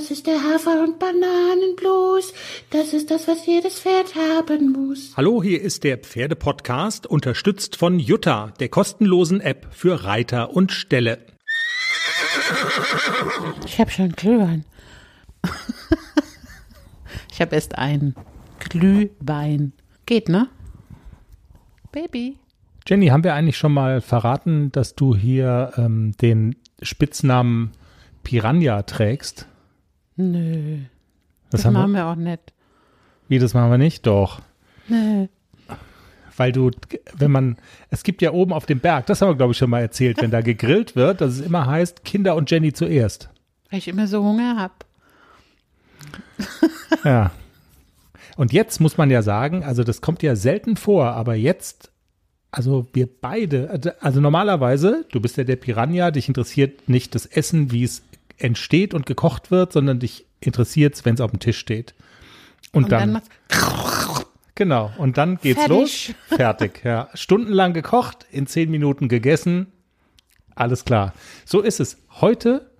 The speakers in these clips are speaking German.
Das ist der Hafer- und Bananenblues. Das ist das, was jedes Pferd haben muss. Hallo, hier ist der Pferdepodcast, unterstützt von Jutta, der kostenlosen App für Reiter und Ställe. Ich habe schon Glühwein. ich habe erst einen Glühwein. Geht, ne? Baby. Jenny, haben wir eigentlich schon mal verraten, dass du hier ähm, den Spitznamen Piranha trägst? Nö. Das, Das, haben machen wir. wir auch nicht. Wie, das machen wir nicht? Doch. Nö. Weil du, wenn man, es gibt ja oben auf dem Berg, das haben wir glaube ich schon mal erzählt, wenn da gegrillt wird, dass es immer heißt, Kinder und Jenny zuerst. Weil ich immer so Hunger hab. Ja. Und jetzt muss man ja sagen, also das kommt ja selten vor, aber jetzt, also wir beide, also- also normalerweise, du bist ja der Piranha, dich interessiert nicht das Essen, wie es entsteht und gekocht wird, sondern dich interessiert es, wenn es auf dem Tisch steht. Und, Und dann, dann, genau, und dann geht's Fertig. los. Fertig, ja. Stundenlang gekocht, in zehn Minuten gegessen. Alles klar. So ist es. Heute,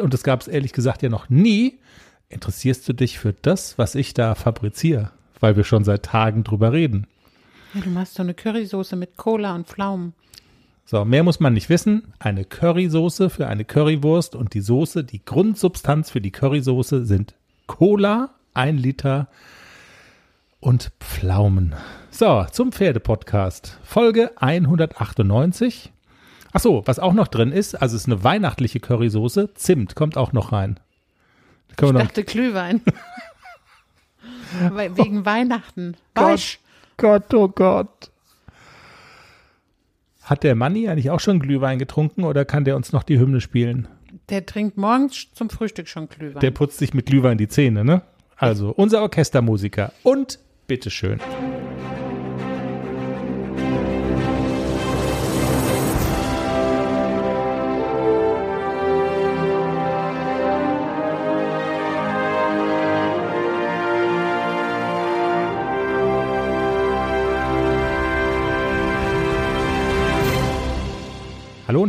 und das gab es ehrlich gesagt ja noch nie, interessierst du dich für das, was ich da fabriziere, weil wir schon seit Tagen drüber reden. ja, du machst so eine Currysoße mit Cola und Pflaumen. So, mehr muss man nicht wissen. Eine Currysoße für eine Currywurst und die Soße, die Grundsubstanz für die Currysoße sind Cola, ein Liter und Pflaumen. So, zum Pferdepodcast. Folge 198. Ach so, was auch noch drin ist, also es ist eine weihnachtliche Currysoße. Zimt kommt auch noch rein. Ich wir noch, dachte Glühwein. Wegen Weihnachten. Weißt Gott, oh Gott. Hat der Manni eigentlich auch schon Glühwein getrunken oder kann der uns noch die Hymne spielen? Der trinkt morgens zum Frühstück schon Glühwein. Der putzt sich mit Glühwein die Zähne, ne? Also, unser Orchestermusiker. Und bitteschön. Hallo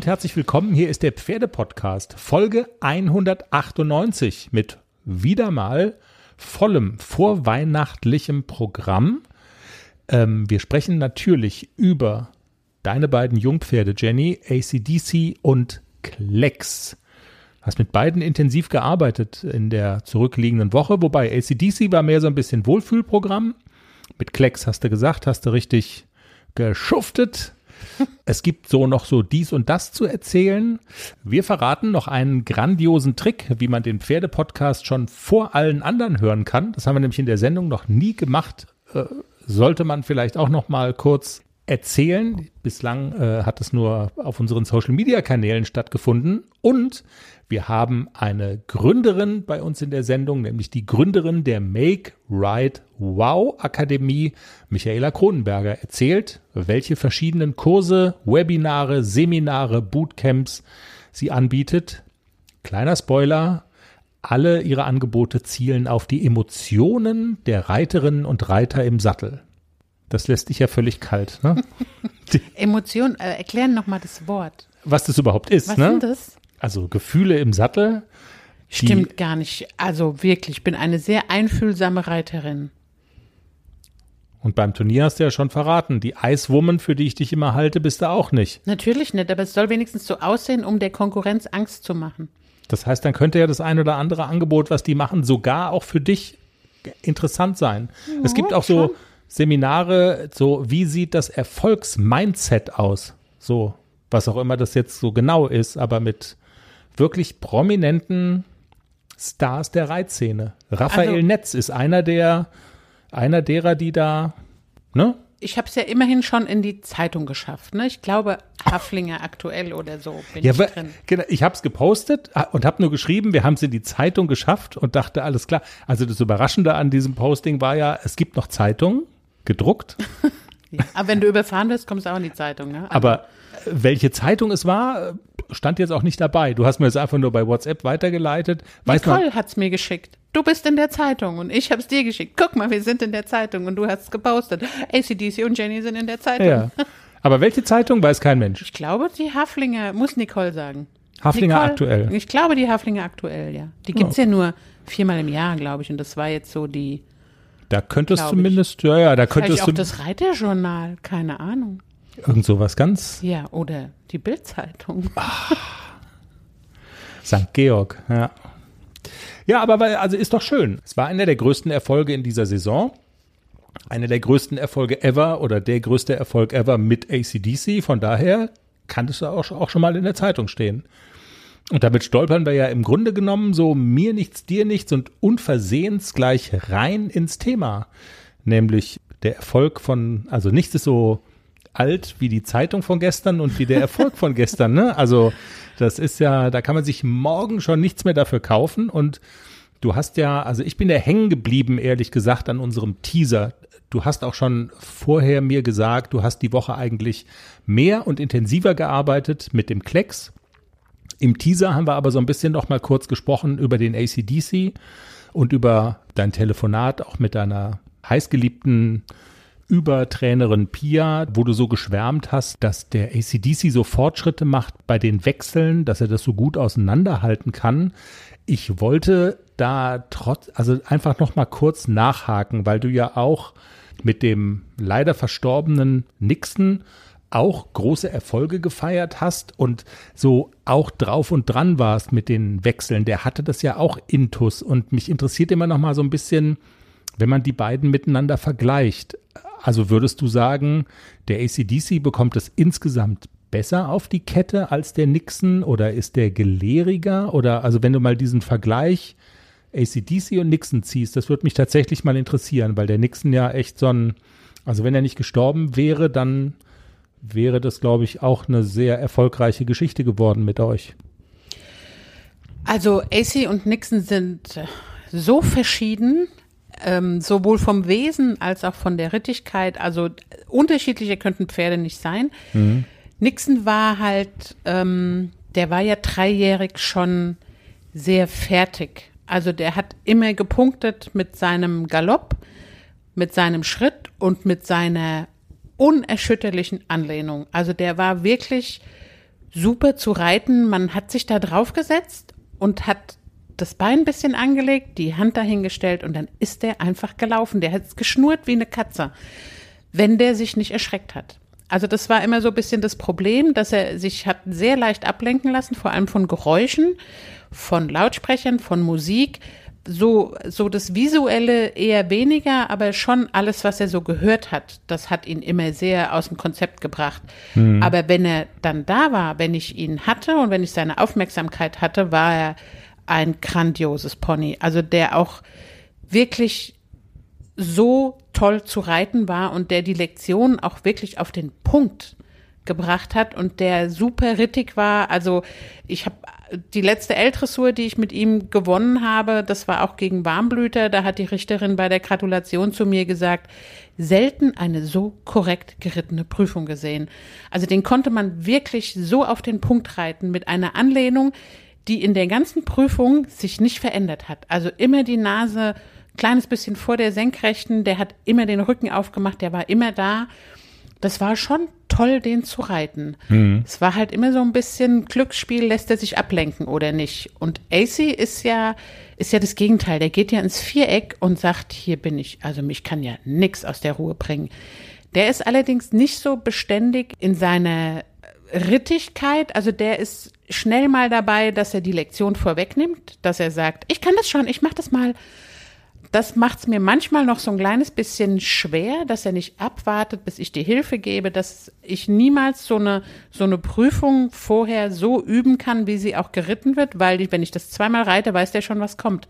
herzlich willkommen. Hier ist der Pferdepodcast, Folge 198 mit wieder mal vollem vorweihnachtlichem Programm. Ähm, wir sprechen natürlich über deine beiden Jungpferde, Jenny, ACDC und Klecks. Hast mit beiden intensiv gearbeitet in der zurückliegenden Woche, wobei ACDC war mehr so ein bisschen Wohlfühlprogramm. Mit Klecks hast du gesagt, hast du richtig geschuftet. Es gibt so noch so dies und das zu erzählen. Wir verraten noch einen grandiosen Trick, wie man den Pferdepodcast schon vor allen anderen hören kann. Das haben wir nämlich in der Sendung noch nie gemacht. Äh, sollte man vielleicht auch noch mal kurz erzählen. Bislang äh, hat es nur auf unseren Social Media Kanälen stattgefunden und wir haben eine Gründerin bei uns in der Sendung, nämlich die Gründerin der Make Ride Wow Akademie, Michaela Kronenberger, erzählt, welche verschiedenen Kurse, Webinare, Seminare, Bootcamps sie anbietet. Kleiner Spoiler, alle ihre Angebote zielen auf die Emotionen der Reiterinnen und Reiter im Sattel. Das lässt dich ja völlig kalt, ne? Emotion, äh, erklären nochmal das Wort. Was das überhaupt ist, Was ne? sind das? Also Gefühle im Sattel. die- Stimmt gar nicht. Also wirklich, ich bin eine sehr einfühlsame Reiterin. Und beim Turnier hast du ja schon verraten, die Eiswoman, für die ich dich immer halte, bist du auch nicht. Natürlich nicht, aber es soll wenigstens so aussehen, um der Konkurrenz Angst zu machen. Das heißt, dann könnte ja das ein oder andere Angebot, was die machen, sogar auch für dich interessant sein. es gibt auch so Seminare, so wie sieht das Erfolgsmindset aus? So, was auch immer das jetzt so genau ist, aber mit wirklich prominenten Stars der Reitszene. Raphael Also- Netz ist einer der, einer derer, die da, ne? Ich habe es ja immerhin schon in die Zeitung geschafft. Ne? Ich glaube, Haflinger aktuell oder so bin Ja, ich drin. genau, ich habe es gepostet ah, und habe nur geschrieben, wir haben es in die Zeitung geschafft und dachte, alles klar. Also das Überraschende an diesem Posting war ja, es gibt noch Zeitungen, gedruckt, Ja. Aber wenn du überfahren wirst, kommst du auch in die Zeitung. Ne? aber äh, welche Zeitung es war, stand jetzt auch nicht dabei. Du hast mir das einfach nur bei WhatsApp weitergeleitet. Weiß man, Nicole hat's mir geschickt. Du bist in der Zeitung und ich hab's dir geschickt. Guck mal, wir sind in der Zeitung und du hast es gepostet. ACDC und Jenny sind in der Zeitung. ja. Aber welche Zeitung weiß kein Mensch. Ich glaube, die Haflinger, muss Nicole sagen. Haflinger Nicole, aktuell. Ich glaube, die Haflinger aktuell, ja. Die gibt's ja nur viermal im Jahr, glaube ich. Und das war jetzt so die. Da könntest zumindest, ja, ja, da Vielleicht könntest auch du das Reiterjournal, keine Ahnung. irgend sowas ganz Ja, oder die Bildzeitung. St. Georg, ja. Ja, aber weil, also ist doch schön. Es war einer der größten Erfolge in dieser Saison. Einer der größten Erfolge ever oder der größte Erfolg ever mit ACDC. Von daher kann es auch, auch schon mal in der Zeitung stehen. Und damit stolpern wir ja im Grunde genommen so mir nichts, dir nichts und unversehens gleich rein ins Thema. Nämlich der Erfolg von, also nichts ist so alt wie die Zeitung von gestern und wie der Erfolg von gestern, ne? Also das ist ja, da kann man sich morgen schon nichts mehr dafür kaufen und du hast ja, also ich bin ja hängen geblieben, ehrlich gesagt, an unserem Teaser. Du hast auch schon vorher mir gesagt, du hast die Woche eigentlich mehr und intensiver gearbeitet mit dem Klecks. Im Teaser haben wir aber so ein bisschen noch mal kurz gesprochen über den ACDC und über dein Telefonat auch mit deiner heißgeliebten Übertrainerin Pia, wo du so geschwärmt hast, dass der ACDC so Fortschritte macht bei den Wechseln, dass er das so gut auseinanderhalten kann. Ich wollte da trotz, also einfach noch mal kurz nachhaken, weil du ja auch mit dem leider verstorbenen Nixon auch große Erfolge gefeiert hast und so auch drauf und dran warst mit den Wechseln. Der hatte das ja auch intus und mich interessiert immer noch mal so ein bisschen, wenn man die beiden miteinander vergleicht. Also würdest du sagen, der ACDC bekommt es insgesamt besser auf die Kette als der Nixon oder ist der gelehriger? Oder also wenn du mal diesen Vergleich ACDC und Nixon ziehst, das würde mich tatsächlich mal interessieren, weil der Nixon ja echt so ein, also wenn er nicht gestorben wäre, dann wäre das, glaube ich, auch eine sehr erfolgreiche Geschichte geworden mit euch. Also AC und Nixon sind so verschieden, ähm, sowohl vom Wesen als auch von der Rittigkeit. Also unterschiedliche könnten Pferde nicht sein. Mhm. Nixon war halt, ähm, der war ja dreijährig schon sehr fertig. Also der hat immer gepunktet mit seinem Galopp, mit seinem Schritt und mit seiner unerschütterlichen Anlehnung. Also der war wirklich super zu reiten. Man hat sich da drauf gesetzt und hat das Bein ein bisschen angelegt, die Hand dahingestellt und dann ist der einfach gelaufen. Der hat geschnurrt wie eine Katze, wenn der sich nicht erschreckt hat. Also das war immer so ein bisschen das Problem, dass er sich hat sehr leicht ablenken lassen, vor allem von Geräuschen, von Lautsprechern, von Musik. So, so das Visuelle eher weniger, aber schon alles, was er so gehört hat, das hat ihn immer sehr aus dem Konzept gebracht. Mhm. Aber wenn er dann da war, wenn ich ihn hatte und wenn ich seine Aufmerksamkeit hatte, war er ein grandioses Pony. Also der auch wirklich so toll zu reiten war und der die Lektion auch wirklich auf den Punkt gebracht hat und der super rittig war. Also ich habe die letzte L-Dressur, die ich mit ihm gewonnen habe, das war auch gegen Warmblüter. Da hat die Richterin bei der Gratulation zu mir gesagt, selten eine so korrekt gerittene Prüfung gesehen. Also den konnte man wirklich so auf den Punkt reiten mit einer Anlehnung, die in der ganzen Prüfung sich nicht verändert hat. Also immer die Nase kleines bisschen vor der Senkrechten, der hat immer den Rücken aufgemacht, der war immer da. Das war schon toll, den zu reiten. Mhm. Es war halt immer so ein bisschen Glücksspiel, lässt er sich ablenken oder nicht. Und AC ist ja, ist ja das Gegenteil. Der geht ja ins Viereck und sagt, hier bin ich. Also mich kann ja nix aus der Ruhe bringen. Der ist allerdings nicht so beständig in seiner Rittigkeit. Also der ist schnell mal dabei, dass er die Lektion vorwegnimmt, dass er sagt, ich kann das schon, ich mach das mal. Das macht es mir manchmal noch so ein kleines bisschen schwer, dass er nicht abwartet, bis ich die Hilfe gebe, dass ich niemals so eine, so eine Prüfung vorher so üben kann, wie sie auch geritten wird, weil wenn ich das zweimal reite, weiß der schon, was kommt.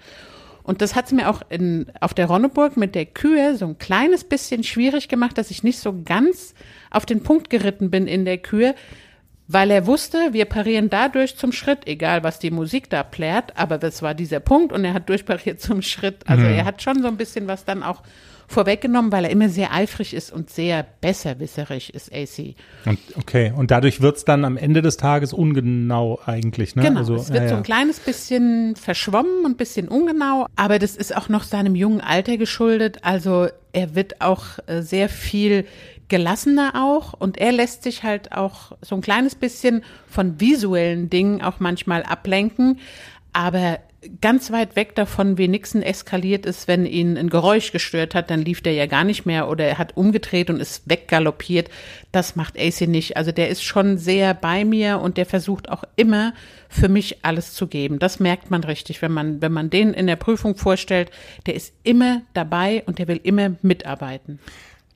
Und das hat es mir auch in, auf der Ronneburg mit der Kühe so ein kleines bisschen schwierig gemacht, dass ich nicht so ganz auf den Punkt geritten bin in der Kühe, weil er wusste, wir parieren dadurch zum Schritt, egal was die Musik da plärt, aber das war dieser Punkt und er hat durchpariert zum Schritt. Also mhm. er hat schon so ein bisschen was dann auch vorweggenommen, weil er immer sehr eifrig ist und sehr besserwisserig ist, AC. Und, okay, und dadurch wird es dann am Ende des Tages ungenau eigentlich, ne? Genau, also, es wird ja, so ein kleines bisschen verschwommen und ein bisschen ungenau, aber das ist auch noch seinem jungen Alter geschuldet. Also er wird auch äh, sehr viel gelassener auch und er lässt sich halt auch so ein kleines bisschen von visuellen Dingen auch manchmal ablenken, aber ganz weit weg davon, wie Nixon eskaliert ist, wenn ihn ein Geräusch gestört hat, dann lief der ja gar nicht mehr oder er hat umgedreht und ist weggaloppiert. Das macht AC nicht. Also der ist schon sehr bei mir und der versucht auch immer für mich alles zu geben. Das merkt man richtig, wenn man, wenn man den in der Prüfung vorstellt. Der ist immer dabei und der will immer mitarbeiten.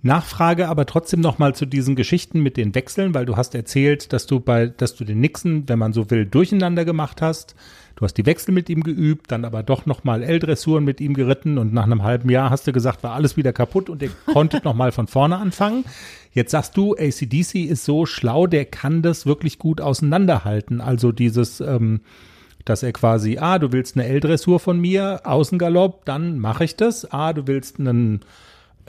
Nachfrage aber trotzdem nochmal zu diesen Geschichten mit den Wechseln, weil du hast erzählt, dass du bei, dass du den Nixon, wenn man so will, durcheinander gemacht hast. Du hast die Wechsel mit ihm geübt, dann aber doch nochmal L-Dressuren mit ihm geritten und nach einem halben Jahr hast du gesagt, war alles wieder kaputt und ihr konntet nochmal von vorne anfangen. Jetzt sagst du, ACDC ist so schlau, der kann das wirklich gut auseinanderhalten. Also dieses, ähm, dass er quasi, ah, du willst eine L-Dressur von mir, Außengalopp, dann mache ich das. Ah, du willst einen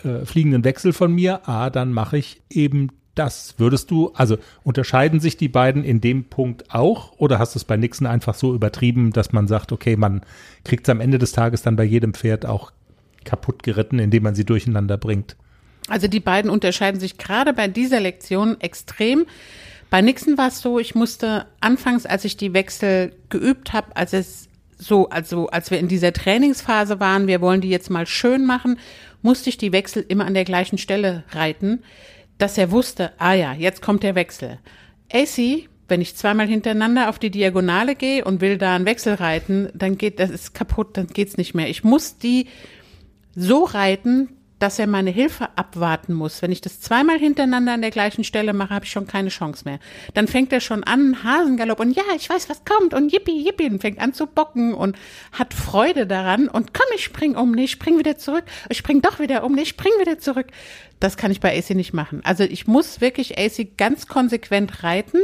äh, fliegenden Wechsel von mir, ah, dann mache ich eben das. Würdest du, also unterscheiden sich die beiden in dem Punkt auch oder hast du es bei Nixon einfach so übertrieben, dass man sagt, okay, man kriegt es am Ende des Tages dann bei jedem Pferd auch kaputt geritten, indem man sie durcheinander bringt? Also die beiden unterscheiden sich gerade bei dieser Lektion extrem. Bei Nixon war es so, ich musste anfangs, als ich die Wechsel geübt habe, als es so, also als wir in dieser Trainingsphase waren, wir wollen die jetzt mal schön machen musste ich die Wechsel immer an der gleichen Stelle reiten, dass er wusste, ah ja, jetzt kommt der Wechsel. AC, wenn ich zweimal hintereinander auf die Diagonale gehe und will da einen Wechsel reiten, dann geht das ist kaputt, dann geht's nicht mehr. Ich muss die so reiten, dass er meine Hilfe abwarten muss. Wenn ich das zweimal hintereinander an der gleichen Stelle mache, habe ich schon keine Chance mehr. Dann fängt er schon an, Hasengalopp und ja, ich weiß, was kommt und yippie, yippie und fängt an zu bocken und hat Freude daran und komm, ich spring um, nee, ich spring wieder zurück, ich spring doch wieder um, nee, ich spring wieder zurück. Das kann ich bei AC nicht machen. Also ich muss wirklich AC ganz konsequent reiten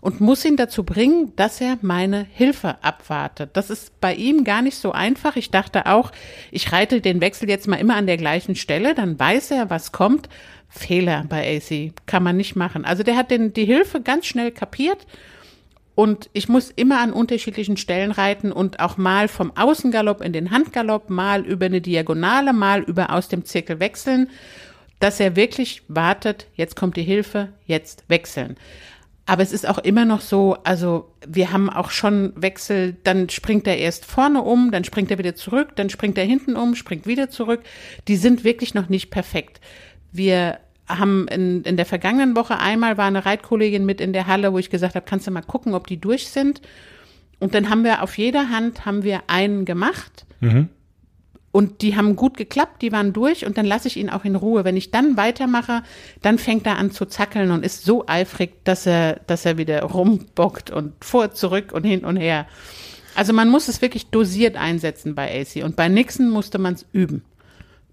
und muss ihn dazu bringen, dass er meine Hilfe abwartet. Das ist bei ihm gar nicht so einfach. Ich dachte auch, ich reite den Wechsel jetzt mal immer an der gleichen Stelle, dann weiß er, was kommt. Fehler bei AC kann man nicht machen. Also der hat den, die Hilfe ganz schnell kapiert. Und ich muss immer an unterschiedlichen Stellen reiten und auch mal vom Außengalopp in den Handgalopp, mal über eine Diagonale, mal über aus dem Zirkel wechseln, dass er wirklich wartet, jetzt kommt die Hilfe, jetzt wechseln. Aber es ist auch immer noch so, also wir haben auch schon Wechsel, dann springt er erst vorne um, dann springt er wieder zurück, dann springt er hinten um, springt wieder zurück. Die sind wirklich noch nicht perfekt. Wir haben in, in der vergangenen Woche einmal war eine Reitkollegin mit in der Halle, wo ich gesagt habe, kannst du mal gucken, ob die durch sind. Und dann haben wir auf jeder Hand haben wir einen gemacht. Mhm. Und die haben gut geklappt, die waren durch und dann lasse ich ihn auch in Ruhe. Wenn ich dann weitermache, dann fängt er an zu zackeln und ist so eifrig, dass er, dass er wieder rumbockt und vor, zurück und hin und her. Also man muss es wirklich dosiert einsetzen bei AC und bei Nixon musste man es üben.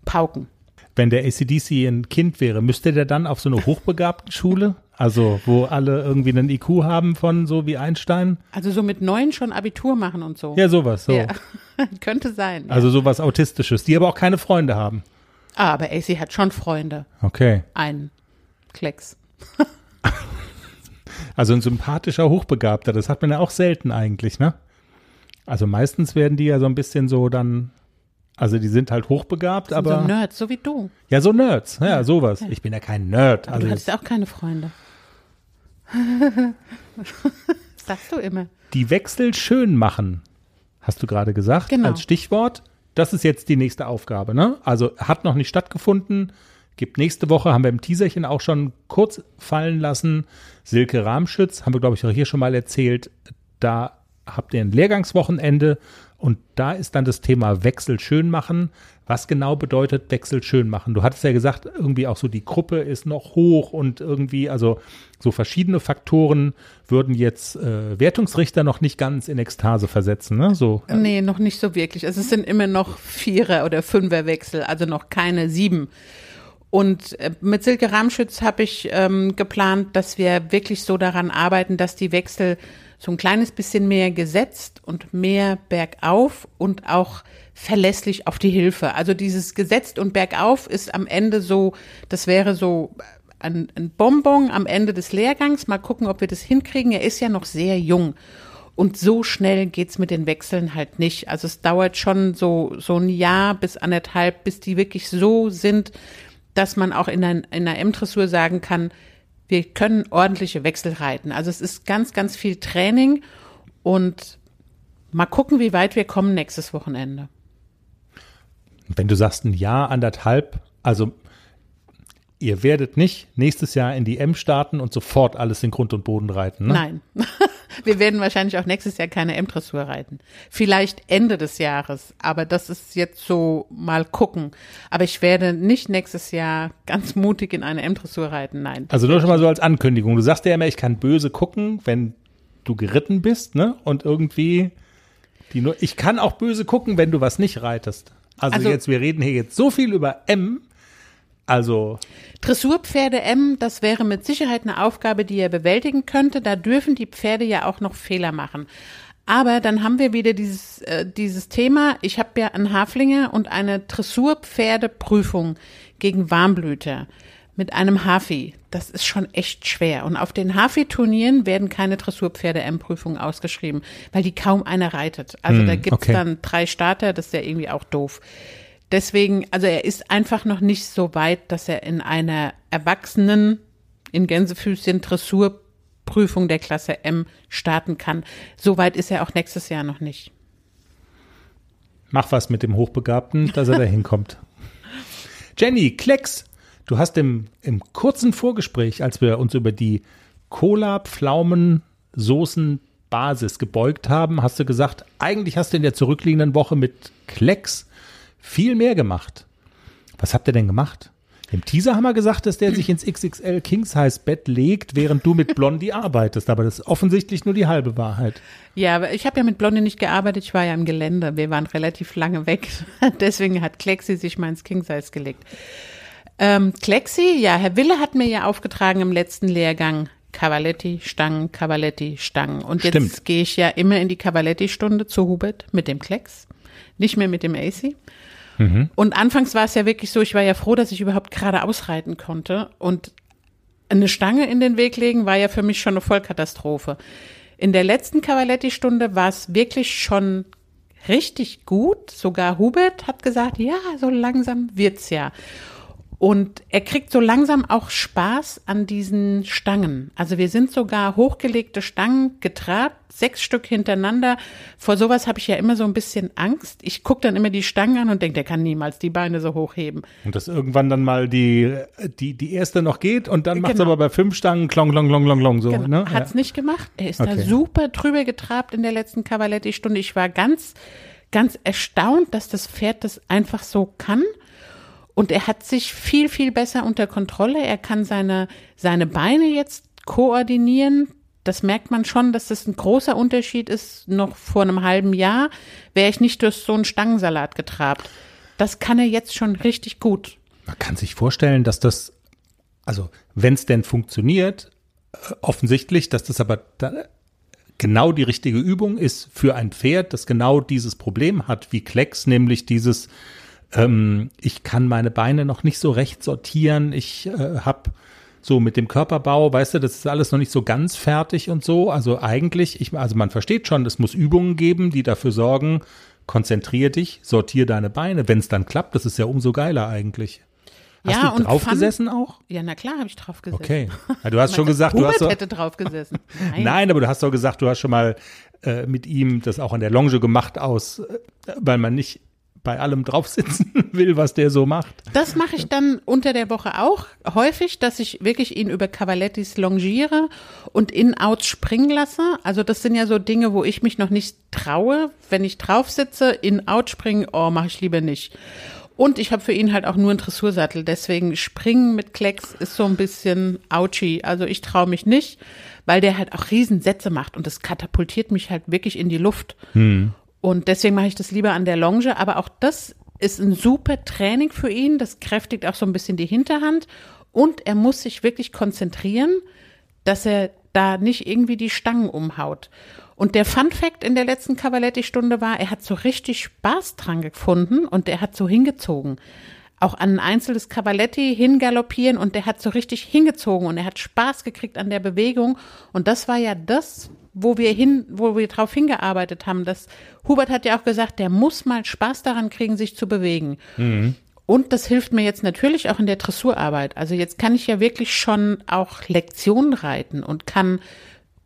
Pauken. Wenn der ACDC ein Kind wäre, müsste der dann auf so eine hochbegabten Schule? Also, wo alle irgendwie einen IQ haben von so wie Einstein? Also so mit neun schon Abitur machen und so. Ja, sowas, so. Ja. Könnte sein. Ja. Also sowas Autistisches, die aber auch keine Freunde haben. Ah, aber AC hat schon Freunde. Okay. Ein Klecks. also ein sympathischer Hochbegabter, das hat man ja auch selten eigentlich, ne? Also meistens werden die ja so ein bisschen so dann also die sind halt hochbegabt, aber. So Nerds, so wie du. Ja, so Nerds, ja, sowas. Ich bin ja kein Nerd. Aber also du hattest auch keine Freunde. Sagst du immer. Die Wechsel schön machen, hast du gerade gesagt, genau. als Stichwort. Das ist jetzt die nächste Aufgabe, ne? Also hat noch nicht stattgefunden. Gibt nächste Woche, haben wir im Teaserchen auch schon kurz fallen lassen. Silke Rahmschütz, haben wir, glaube ich, auch hier schon mal erzählt. Da habt ihr ein Lehrgangswochenende und da ist dann das Thema Wechsel schön machen. Was genau bedeutet Wechsel schön machen? Du hattest ja gesagt, irgendwie auch so die Gruppe ist noch hoch und irgendwie, also so verschiedene Faktoren würden jetzt äh, Wertungsrichter noch nicht ganz in Ekstase versetzen, ne? So. Nee, noch nicht so wirklich. Also es sind immer noch Vierer- oder Fünferwechsel, also noch keine sieben. Und äh, mit Silke Ramschütz habe ich ähm, geplant, dass wir wirklich so daran arbeiten, dass die Wechsel so ein kleines bisschen mehr gesetzt und mehr bergauf und auch verlässlich auf die Hilfe. Also dieses gesetzt und bergauf ist am Ende so, das wäre so ein, ein Bonbon am Ende des Lehrgangs. Mal gucken, ob wir das hinkriegen. Er ist ja noch sehr jung. Und so schnell geht's mit den Wechseln halt nicht. Also es dauert schon so, so ein Jahr bis anderthalb, bis die wirklich so sind, dass man auch in, ein, in einer M-Dressur sagen kann, wir können ordentliche Wechsel reiten. Also es ist ganz, ganz viel Training und mal gucken, wie weit wir kommen nächstes Wochenende. Wenn du sagst ein Jahr, anderthalb, also ihr werdet nicht nächstes Jahr in die M starten und sofort alles in Grund und Boden reiten, ne? Nein. Wir werden wahrscheinlich auch nächstes Jahr keine M-Dressur reiten. Vielleicht Ende des Jahres, aber das ist jetzt so mal gucken. Aber ich werde nicht nächstes Jahr ganz mutig in eine M-Dressur reiten, nein. Also nur schon mal so als Ankündigung. Du sagst ja immer, ich kann böse gucken, wenn du geritten bist, ne? Und irgendwie die nur, ich kann auch böse gucken, wenn du was nicht reitest. Also, also jetzt, wir reden hier jetzt so viel über M, also. Dressurpferde M, das wäre mit Sicherheit eine Aufgabe, die er bewältigen könnte. Da dürfen die Pferde ja auch noch Fehler machen. Aber dann haben wir wieder dieses, äh, dieses Thema. Ich habe ja einen Haflinger und eine Dressurpferdeprüfung gegen Warmblüter mit einem Hafi. Das ist schon echt schwer. Und auf den Hafi-Turnieren werden keine Dressurpferde-M-Prüfungen ausgeschrieben, weil die kaum einer reitet. Also hm, da gibt's okay. dann drei Starter, das ist ja irgendwie auch doof. Deswegen, also er ist einfach noch nicht so weit, dass er in einer Erwachsenen, in Gänsefüßchen Dressurprüfung der Klasse M starten kann. So weit ist er auch nächstes Jahr noch nicht. Mach was mit dem Hochbegabten, dass er da hinkommt. Jenny, Klecks, du hast im, im kurzen Vorgespräch, als wir uns über die Cola, Pflaumen, Soßen, Basis gebeugt haben, hast du gesagt, eigentlich hast du in der zurückliegenden Woche mit Klecks viel mehr gemacht. Was habt ihr denn gemacht? Im Teaser haben wir gesagt, dass der sich ins XXL King Size Bett legt, während du mit Blondie arbeitest. Aber das ist offensichtlich nur die halbe Wahrheit. Ja, aber ich habe ja mit Blondie nicht gearbeitet. Ich war ja im Gelände. Wir waren relativ lange weg. Deswegen hat Klexi sich mal ins King Size gelegt. Ähm, Klexi, ja, Herr Wille hat mir ja aufgetragen im letzten Lehrgang Cavaletti, Stangen, Cavaletti, Stangen. Und jetzt gehe ich ja immer in die Cavaletti-Stunde zu Hubert mit dem Klecks, nicht mehr mit dem AC. Mhm. Und anfangs war es ja wirklich so, ich war ja froh, dass ich überhaupt gerade ausreiten konnte. Und eine Stange in den Weg legen war ja für mich schon eine Vollkatastrophe. In der letzten Cavaletti-Stunde war es wirklich schon richtig gut. Sogar Hubert hat gesagt, ja, so langsam wird's ja. Und er kriegt so langsam auch Spaß an diesen Stangen. Also wir sind sogar hochgelegte Stangen getrabt, sechs Stück hintereinander. Vor sowas habe ich ja immer so ein bisschen Angst. Ich gucke dann immer die Stangen an und denke, der kann niemals die Beine so hochheben. Und dass irgendwann dann mal die, die, die erste noch geht und dann macht es genau. aber bei fünf Stangen klong, klong, klong, klong, klong so. Genau. Ne? Hat's ja. nicht gemacht. Er ist okay. da super drüber getrabt in der letzten Cavaletti-Stunde. Ich war ganz, ganz erstaunt, dass das Pferd das einfach so kann. Und er hat sich viel, viel besser unter Kontrolle. Er kann seine, seine Beine jetzt koordinieren. Das merkt man schon, dass das ein großer Unterschied ist. Noch vor einem halben Jahr wäre ich nicht durch so einen Stangensalat getrabt. Das kann er jetzt schon richtig gut. Man kann sich vorstellen, dass das, also wenn es denn funktioniert, äh, offensichtlich, dass das aber genau die richtige Übung ist für ein Pferd, das genau dieses Problem hat wie Klecks, nämlich dieses ähm, ich kann meine Beine noch nicht so recht sortieren. Ich äh, habe so mit dem Körperbau, weißt du, das ist alles noch nicht so ganz fertig und so. Also eigentlich, ich, also man versteht schon, es muss Übungen geben, die dafür sorgen, konzentrier dich, sortier deine Beine. Wenn es dann klappt, das ist ja umso geiler eigentlich. Hast ja, du drauf gesessen auch? Ja, na klar, habe ich drauf gesessen. Okay. Ja, du hast schon gesagt, Hubert du hast so, hätte drauf gesessen. Nein. Nein, aber du hast doch gesagt, du hast schon mal äh, mit ihm das auch an der Longe gemacht aus, äh, weil man nicht bei allem drauf sitzen will, was der so macht. Das mache ich dann unter der Woche auch häufig, dass ich wirklich ihn über Cavalettis longiere und in-out springen lasse. Also das sind ja so Dinge, wo ich mich noch nicht traue. Wenn ich drauf sitze, in-out springen, oh, mache ich lieber nicht. Und ich habe für ihn halt auch nur einen Dressursattel. Deswegen springen mit Klecks ist so ein bisschen ouchy. Also ich traue mich nicht, weil der halt auch Riesensätze macht und das katapultiert mich halt wirklich in die Luft. Hm. Und deswegen mache ich das lieber an der Longe. Aber auch das ist ein super Training für ihn. Das kräftigt auch so ein bisschen die Hinterhand. Und er muss sich wirklich konzentrieren, dass er da nicht irgendwie die Stangen umhaut. Und der Fun Fact in der letzten Cavaletti-Stunde war, er hat so richtig Spaß dran gefunden und er hat so hingezogen. Auch an ein einzelnes Cavaletti hingaloppieren und der hat so richtig hingezogen und er hat Spaß gekriegt an der Bewegung. Und das war ja das, wo wir hin, wo wir drauf hingearbeitet haben. Das Hubert hat ja auch gesagt, der muss mal Spaß daran kriegen, sich zu bewegen. Mhm. Und das hilft mir jetzt natürlich auch in der Dressurarbeit. Also jetzt kann ich ja wirklich schon auch Lektionen reiten und kann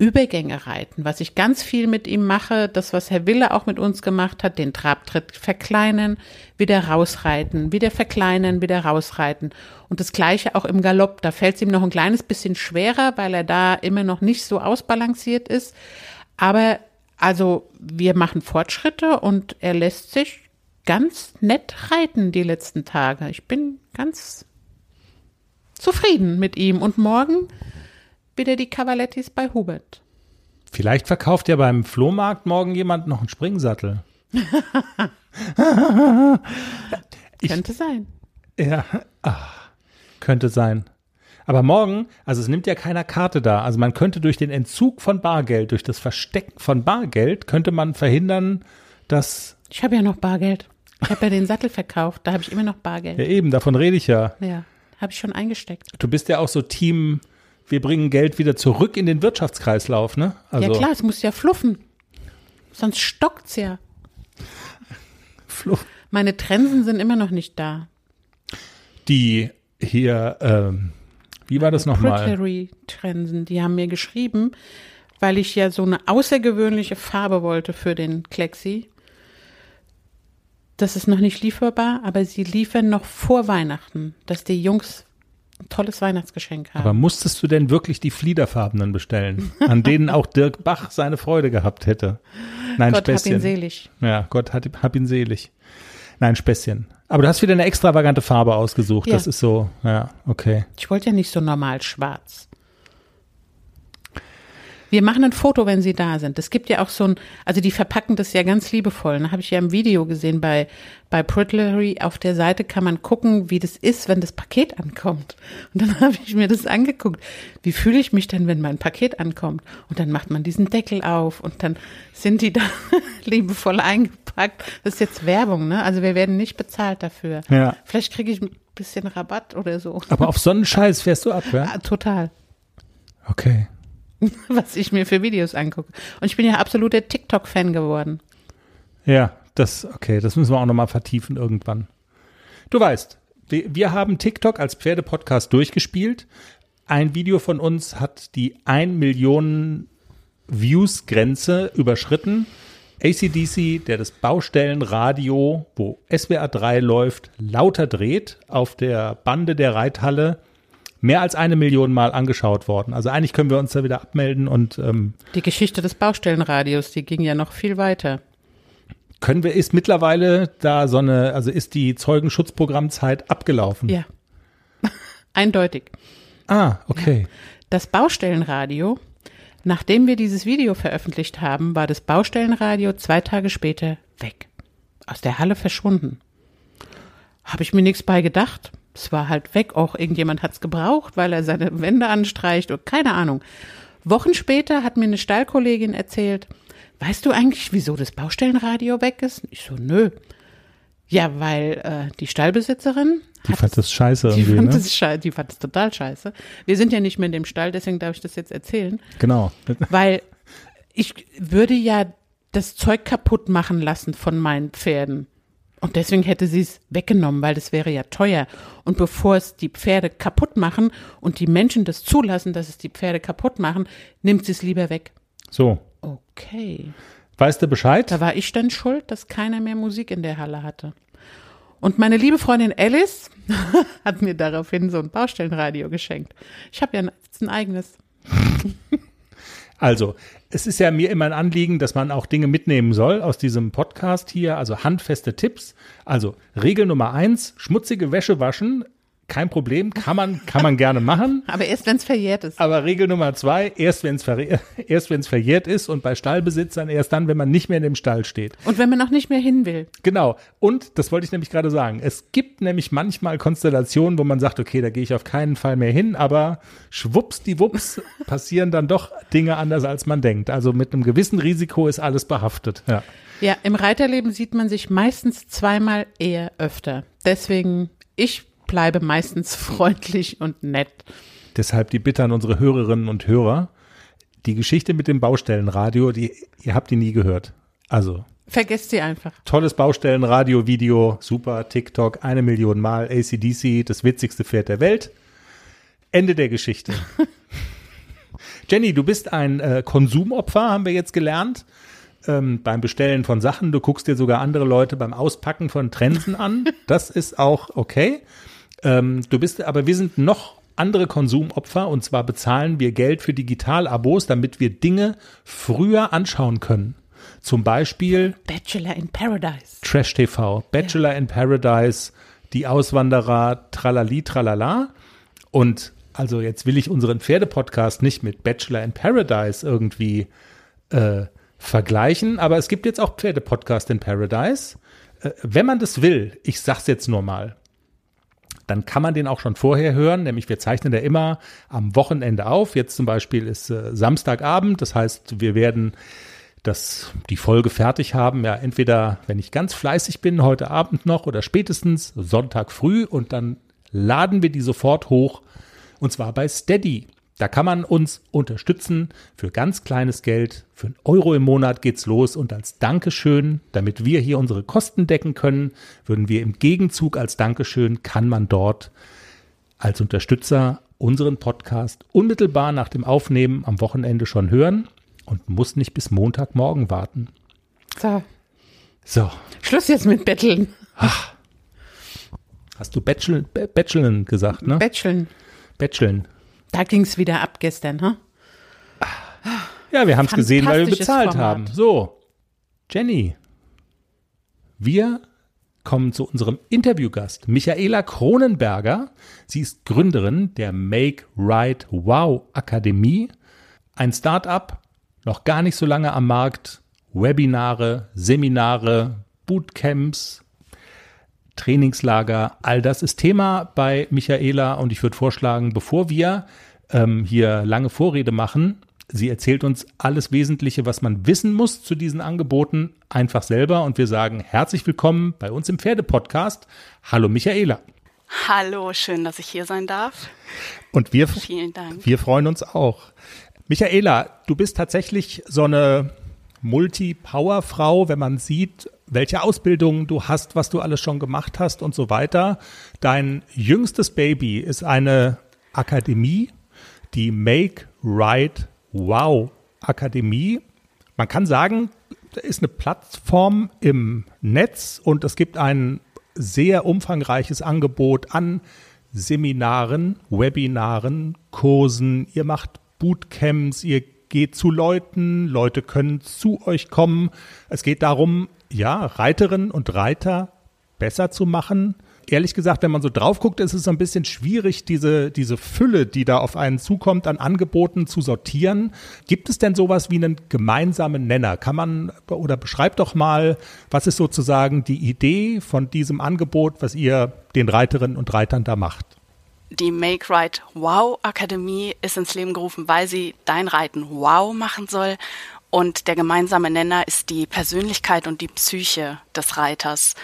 Übergänge reiten, was ich ganz viel mit ihm mache, das, was Herr Wille auch mit uns gemacht hat, den Trabtritt verkleinern, wieder rausreiten, wieder verkleinern, wieder rausreiten. Und das gleiche auch im Galopp. Da fällt es ihm noch ein kleines bisschen schwerer, weil er da immer noch nicht so ausbalanciert ist. Aber also wir machen Fortschritte und er lässt sich ganz nett reiten die letzten Tage. Ich bin ganz zufrieden mit ihm. Und morgen wieder die Cavalettis bei Hubert. Vielleicht verkauft ja beim Flohmarkt morgen jemand noch einen Springsattel. ich, könnte sein. Ja, ach, könnte sein. Aber morgen, also es nimmt ja keiner Karte da. Also man könnte durch den Entzug von Bargeld, durch das Verstecken von Bargeld, könnte man verhindern, dass. Ich habe ja noch Bargeld. Ich habe ja den Sattel verkauft, da habe ich immer noch Bargeld. Ja, eben, davon rede ich ja. Ja, habe ich schon eingesteckt. Du bist ja auch so Team wir bringen Geld wieder zurück in den Wirtschaftskreislauf, ne? Also ja klar, es muss ja fluffen. Sonst stockt's ja. Fluff. Meine Trensen sind immer noch nicht da. Die hier, ähm, wie war das nochmal? Pricklery-Trensen, die haben mir geschrieben, weil ich ja so eine außergewöhnliche Farbe wollte für den Klexi. Das ist noch nicht lieferbar, aber sie liefern noch vor Weihnachten, dass die Jungs ein tolles Weihnachtsgeschenk haben. Aber musstest du denn wirklich die Fliederfarbenen bestellen, an denen auch Dirk Bach seine Freude gehabt hätte? Nein, Gott Späßchen. hab ihn selig. Ja, Gott hat, hab ihn selig. Nein, Späßchen. Aber du hast wieder eine extravagante Farbe ausgesucht. Ja. Das ist so, ja, okay. Ich wollte ja nicht so normal schwarz. Wir machen ein Foto, wenn sie da sind. Es gibt ja auch so ein, also die verpacken das ja ganz liebevoll. Da habe ich ja im Video gesehen bei, bei Pritlery. Auf der Seite kann man gucken, wie das ist, wenn das Paket ankommt. Und dann habe ich mir das angeguckt. Wie fühle ich mich denn, wenn mein Paket ankommt? Und dann macht man diesen Deckel auf und dann sind die da liebevoll eingepackt. Das ist jetzt Werbung, ne? Also wir werden nicht bezahlt dafür. Ja. Vielleicht kriege ich ein bisschen Rabatt oder so. Aber auf so einen Scheiß fährst du ab, ja? ja total. Okay. was ich mir für Videos angucke. Und ich bin ja absoluter TikTok-Fan geworden. Ja, das, okay, das müssen wir auch nochmal vertiefen irgendwann. Du weißt, wir, wir haben TikTok als Pferdepodcast durchgespielt. Ein Video von uns hat die 1 Million Views-Grenze überschritten. ACDC, der das Baustellenradio, wo SWR 3 läuft, lauter dreht auf der Bande der Reithalle mehr als eine Million Mal angeschaut worden. Also eigentlich können wir uns da wieder abmelden und ähm, die Geschichte des Baustellenradios, die ging ja noch viel weiter. Können wir, ist mittlerweile da so eine, also ist die Zeugenschutzprogrammzeit abgelaufen? Ja. Eindeutig. Ah, okay. Ja. Das Baustellenradio, nachdem wir dieses Video veröffentlicht haben, war das Baustellenradio zwei Tage später weg. Aus der Halle verschwunden. Habe ich mir nichts bei gedacht es war halt weg. Auch irgendjemand hat es gebraucht, weil er seine Wände anstreicht und keine Ahnung. Wochen später hat mir eine Stallkollegin erzählt, weißt du eigentlich, wieso das Baustellenradio weg ist? Ich so, nö. Ja, weil äh, die Stallbesitzerin. Die fand das scheiße die fand ne? Das scheiße, die fand das total scheiße. Wir sind ja nicht mehr in dem Stall, deswegen darf ich das jetzt erzählen. Genau. Weil ich würde ja das Zeug kaputt machen lassen von meinen Pferden. Und deswegen hätte sie es weggenommen, weil das wäre ja teuer. Und bevor es die Pferde kaputt machen und die Menschen das zulassen, dass es die Pferde kaputt machen, nimmt sie es lieber weg. So. Okay. Weißt du Bescheid? Da war ich dann schuld, dass keiner mehr Musik in der Halle hatte. Und meine liebe Freundin Alice hat mir daraufhin so ein Baustellenradio geschenkt. Ich habe ja ein eigenes. Also, es ist ja mir immer ein Anliegen, dass man auch Dinge mitnehmen soll aus diesem Podcast hier, also handfeste Tipps. Also Regel Nummer eins, schmutzige Wäsche waschen, kein Problem, kann man, kann man gerne machen. Aber erst, wenn es verjährt ist. Aber Regel Nummer zwei, erst wenn es erst wenn's verjährt ist und bei Stallbesitzern erst dann, wenn man nicht mehr in dem Stall steht. Und wenn man noch nicht mehr hin will. Genau. Und, das wollte ich nämlich gerade sagen, es gibt nämlich manchmal Konstellationen, wo man sagt, okay, da gehe ich auf keinen Fall mehr hin, aber schwuppsdiwupps passieren dann doch Dinge anders, als man denkt. Also mit einem gewissen Risiko ist alles behaftet. Ja. Ja, im Reiterleben sieht man sich meistens zweimal eher öfter. Deswegen, ich bleibe meistens freundlich und nett. Deshalb die Bitte an unsere Hörerinnen und Hörer. Die Geschichte mit dem Baustellenradio, die, ihr habt die nie gehört. Also, Vergesst sie einfach. Tolles Baustellen, Radio, Video, super, TikTok, eine Million Mal, ACDC, das witzigste Pferd der Welt. Ende der Geschichte. Jenny, du bist ein äh, Konsumopfer, haben wir jetzt gelernt. Ähm, beim Bestellen von Sachen. Du guckst dir sogar andere Leute beim Auspacken von Trensen an. Das ist auch okay. Ähm, du bist, aber wir sind noch andere Konsumopfer und zwar bezahlen wir Geld für Digitalabos, damit wir Dinge früher anschauen können. Zum Beispiel Bachelor in Paradise. Trash TV, Bachelor ja. in Paradise, die Auswanderer, tralali, tralala. Und also jetzt will ich unseren Pferdepodcast nicht mit Bachelor in Paradise irgendwie äh, vergleichen, aber es gibt jetzt auch Pferdepodcast in Paradise. Äh, wenn man das will, ich sag's jetzt nur mal, dann kann man den auch schon vorher hören, nämlich wir zeichnen da immer am Wochenende auf. Jetzt zum Beispiel ist äh, Samstagabend, das heißt, wir werden das, die Folge fertig haben, ja, entweder, wenn ich ganz fleißig bin, heute Abend noch oder spätestens Sonntag früh und dann laden wir die sofort hoch und zwar bei Steady. Da kann man uns unterstützen für ganz kleines Geld. Für einen Euro im Monat geht's los und als Dankeschön, damit wir hier unsere Kosten decken können, würden wir im Gegenzug als Dankeschön kann man dort als Unterstützer unseren Podcast unmittelbar nach dem Aufnehmen am Wochenende schon hören und muss nicht bis Montagmorgen warten. So. So. Schluss jetzt mit Betteln. Ach. Hast du Bacheln gesagt, ne? Bacheln. Bacheln. Da ging es wieder ab gestern, ha? Ja, wir haben es gesehen, weil wir bezahlt Format. haben. So, Jenny, wir kommen zu unserem Interviewgast, Michaela Kronenberger. Sie ist Gründerin der Make Right Wow Akademie, ein Start-up, noch gar nicht so lange am Markt, Webinare, Seminare, Bootcamps, Trainingslager, all das ist Thema bei Michaela und ich würde vorschlagen, bevor wir ähm, hier lange Vorrede machen, sie erzählt uns alles Wesentliche, was man wissen muss zu diesen Angeboten, einfach selber und wir sagen herzlich willkommen bei uns im Pferdepodcast. Hallo Michaela. Hallo, schön, dass ich hier sein darf. Und wir, Vielen Dank. wir freuen uns auch. Michaela, du bist tatsächlich so eine Multi-Power-Frau, wenn man sieht, welche Ausbildung du hast, was du alles schon gemacht hast und so weiter. Dein jüngstes Baby ist eine Akademie, die Make Right Wow Akademie. Man kann sagen, ist eine Plattform im Netz und es gibt ein sehr umfangreiches Angebot an Seminaren, Webinaren, Kursen. Ihr macht Bootcamps, ihr geht zu Leuten, Leute können zu euch kommen. Es geht darum, ja, Reiterinnen und Reiter besser zu machen. Ehrlich gesagt, wenn man so drauf guckt, ist es so ein bisschen schwierig, diese, diese Fülle, die da auf einen zukommt, an Angeboten zu sortieren. Gibt es denn sowas wie einen gemeinsamen Nenner? Kann man oder beschreibt doch mal, was ist sozusagen die Idee von diesem Angebot, was ihr den Reiterinnen und Reitern da macht? Die Make Ride Wow Akademie ist ins Leben gerufen, weil sie dein Reiten wow machen soll. Und der gemeinsame Nenner ist die Persönlichkeit und die Psyche des Reiters.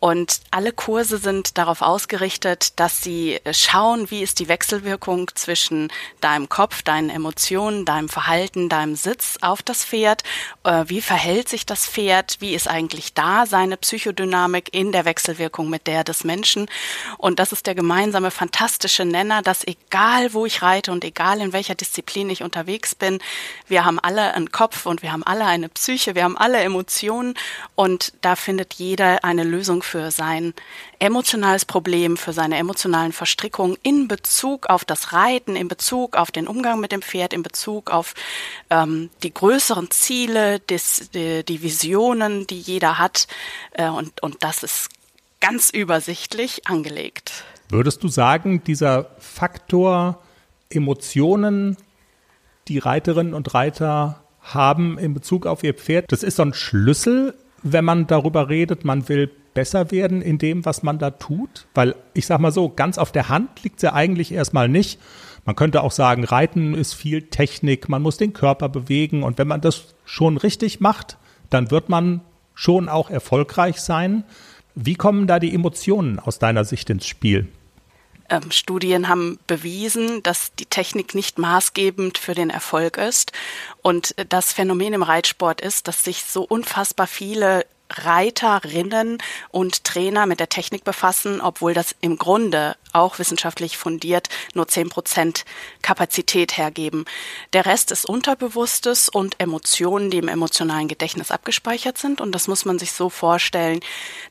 Und alle Kurse sind darauf ausgerichtet, dass sie schauen, wie ist die Wechselwirkung zwischen deinem Kopf, deinen Emotionen, deinem Verhalten, deinem Sitz auf das Pferd. Äh, wie verhält sich das Pferd? Wie ist eigentlich da seine Psychodynamik in der Wechselwirkung mit der des Menschen? Und das ist der gemeinsame fantastische Nenner, dass egal wo ich reite und egal in welcher Disziplin ich unterwegs bin, wir haben alle einen Kopf und wir haben alle eine Psyche, wir haben alle Emotionen und da findet jeder eine Lösung für sein emotionales Problem, für seine emotionalen Verstrickungen in Bezug auf das Reiten, in Bezug auf den Umgang mit dem Pferd, in Bezug auf ähm, die größeren Ziele, des, die, die Visionen, die jeder hat. Äh, und, und das ist ganz übersichtlich angelegt. Würdest du sagen, dieser Faktor Emotionen, die Reiterinnen und Reiter haben in Bezug auf ihr Pferd, das ist so ein Schlüssel, wenn man darüber redet, man will besser werden in dem, was man da tut? Weil ich sag mal so, ganz auf der Hand liegt es ja eigentlich erstmal nicht. Man könnte auch sagen, Reiten ist viel Technik, man muss den Körper bewegen und wenn man das schon richtig macht, dann wird man schon auch erfolgreich sein. Wie kommen da die Emotionen aus deiner Sicht ins Spiel? Ähm, Studien haben bewiesen, dass die Technik nicht maßgebend für den Erfolg ist. Und das Phänomen im Reitsport ist, dass sich so unfassbar viele Reiterinnen und Trainer mit der Technik befassen, obwohl das im Grunde auch wissenschaftlich fundiert nur zehn Prozent Kapazität hergeben. Der Rest ist Unterbewusstes und Emotionen, die im emotionalen Gedächtnis abgespeichert sind. Und das muss man sich so vorstellen,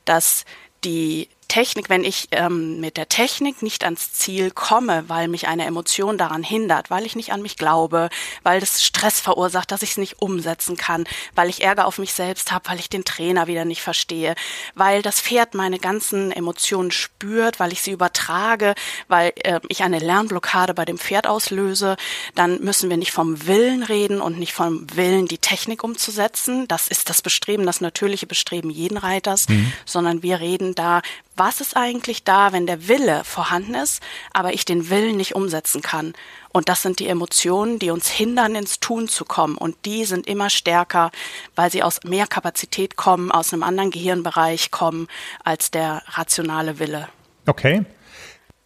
dass die Technik, wenn ich ähm, mit der Technik nicht ans Ziel komme, weil mich eine Emotion daran hindert, weil ich nicht an mich glaube, weil das Stress verursacht, dass ich es nicht umsetzen kann, weil ich Ärger auf mich selbst habe, weil ich den Trainer wieder nicht verstehe, weil das Pferd meine ganzen Emotionen spürt, weil ich sie übertrage, weil äh, ich eine Lernblockade bei dem Pferd auslöse, dann müssen wir nicht vom Willen reden und nicht vom Willen, die Technik umzusetzen. Das ist das Bestreben, das natürliche Bestreben jeden Reiters, mhm. sondern wir reden da, was ist eigentlich da, wenn der Wille vorhanden ist, aber ich den Willen nicht umsetzen kann. Und das sind die Emotionen, die uns hindern, ins Tun zu kommen. Und die sind immer stärker, weil sie aus mehr Kapazität kommen, aus einem anderen Gehirnbereich kommen als der rationale Wille. Okay.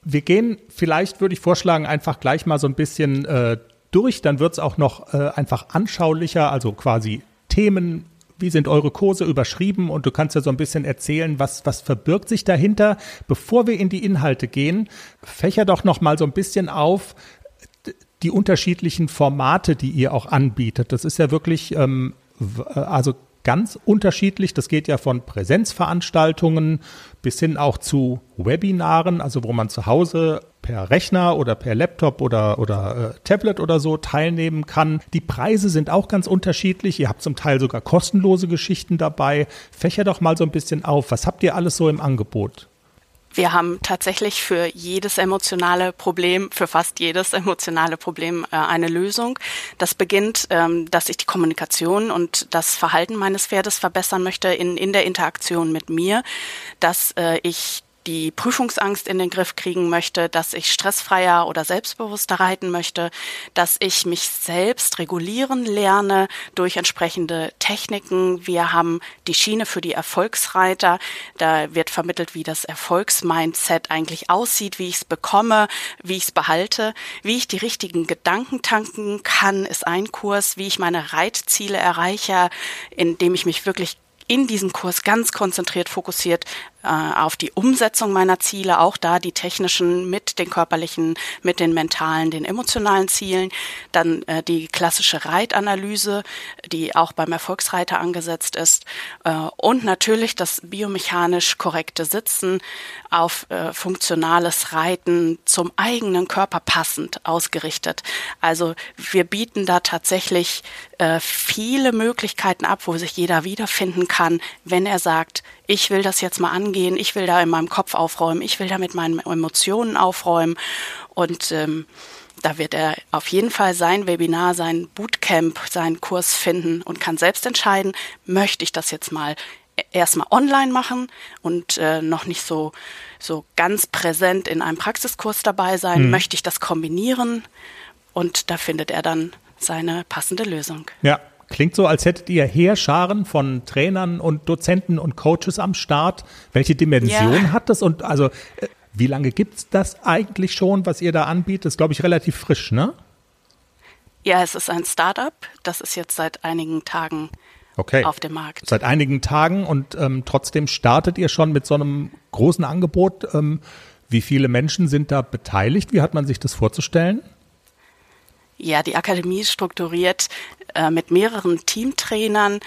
Wir gehen vielleicht, würde ich vorschlagen, einfach gleich mal so ein bisschen äh, durch. Dann wird es auch noch äh, einfach anschaulicher, also quasi Themen wie sind eure Kurse überschrieben und du kannst ja so ein bisschen erzählen, was, was verbirgt sich dahinter. Bevor wir in die Inhalte gehen, fächer doch noch mal so ein bisschen auf die unterschiedlichen Formate, die ihr auch anbietet. Das ist ja wirklich, ähm, also ganz unterschiedlich. Das geht ja von Präsenzveranstaltungen bis hin auch zu Webinaren, also wo man zu Hause per Rechner oder per Laptop oder, oder äh, Tablet oder so teilnehmen kann. Die Preise sind auch ganz unterschiedlich. Ihr habt zum Teil sogar kostenlose Geschichten dabei. Fächer doch mal so ein bisschen auf. Was habt ihr alles so im Angebot? Wir haben tatsächlich für jedes emotionale Problem, für fast jedes emotionale Problem äh, eine Lösung. Das beginnt, ähm, dass ich die Kommunikation und das Verhalten meines Pferdes verbessern möchte in, in der Interaktion mit mir, dass äh, ich die Prüfungsangst in den Griff kriegen möchte, dass ich stressfreier oder selbstbewusster reiten möchte, dass ich mich selbst regulieren lerne durch entsprechende Techniken. Wir haben die Schiene für die Erfolgsreiter. Da wird vermittelt, wie das Erfolgsmindset eigentlich aussieht, wie ich es bekomme, wie ich es behalte, wie ich die richtigen Gedanken tanken kann, ist ein Kurs, wie ich meine Reitziele erreiche, indem ich mich wirklich in diesem Kurs ganz konzentriert fokussiert auf die Umsetzung meiner Ziele, auch da die technischen mit den körperlichen, mit den mentalen, den emotionalen Zielen. Dann äh, die klassische Reitanalyse, die auch beim Erfolgsreiter angesetzt ist. Äh, und natürlich das biomechanisch korrekte Sitzen auf äh, funktionales Reiten zum eigenen Körper passend ausgerichtet. Also wir bieten da tatsächlich äh, viele Möglichkeiten ab, wo sich jeder wiederfinden kann, wenn er sagt, ich will das jetzt mal angehen, ich will da in meinem Kopf aufräumen, ich will da mit meinen Emotionen aufräumen. Und ähm, da wird er auf jeden Fall sein Webinar, sein Bootcamp, seinen Kurs finden und kann selbst entscheiden, möchte ich das jetzt mal erstmal online machen und äh, noch nicht so, so ganz präsent in einem Praxiskurs dabei sein, mhm. möchte ich das kombinieren? Und da findet er dann seine passende Lösung. Ja, Klingt so, als hättet ihr Heerscharen von Trainern und Dozenten und Coaches am Start. Welche Dimension ja. hat das? Und also, äh, wie lange gibt es das eigentlich schon, was ihr da anbietet? Das ist, glaube ich, relativ frisch, ne? Ja, es ist ein Startup. Das ist jetzt seit einigen Tagen okay. auf dem Markt. Seit einigen Tagen und ähm, trotzdem startet ihr schon mit so einem großen Angebot. Ähm, wie viele Menschen sind da beteiligt? Wie hat man sich das vorzustellen? Ja, die Akademie ist strukturiert äh, mit mehreren Teamtrainern,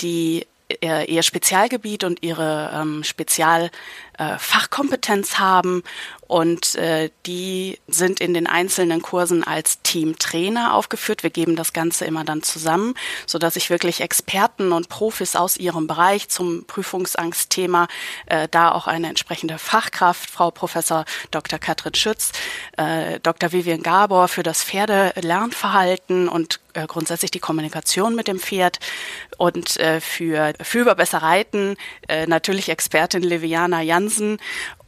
die äh, ihr Spezialgebiet und ihre ähm, Spezialfachkompetenz äh, haben und äh, die sind in den einzelnen Kursen als Teamtrainer aufgeführt. Wir geben das Ganze immer dann zusammen, so dass ich wirklich Experten und Profis aus ihrem Bereich zum Prüfungsangstthema äh, da auch eine entsprechende Fachkraft, Frau Professor Dr. Katrin Schütz, äh, Dr. Vivian Gabor für das Pferdelernverhalten und äh, grundsätzlich die Kommunikation mit dem Pferd und äh, für für besser reiten äh, natürlich Expertin Leviana Jansen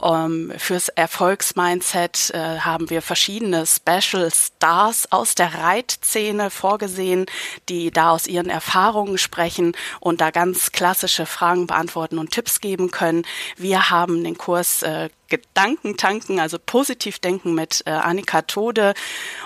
ähm, fürs Erfolgsmindset äh, haben wir verschiedene Special Stars aus der Reitszene vorgesehen, die da aus ihren Erfahrungen sprechen und da ganz klassische Fragen beantworten und Tipps geben können. Wir haben den Kurs äh, Gedanken tanken, also positiv denken mit äh, Annika Tode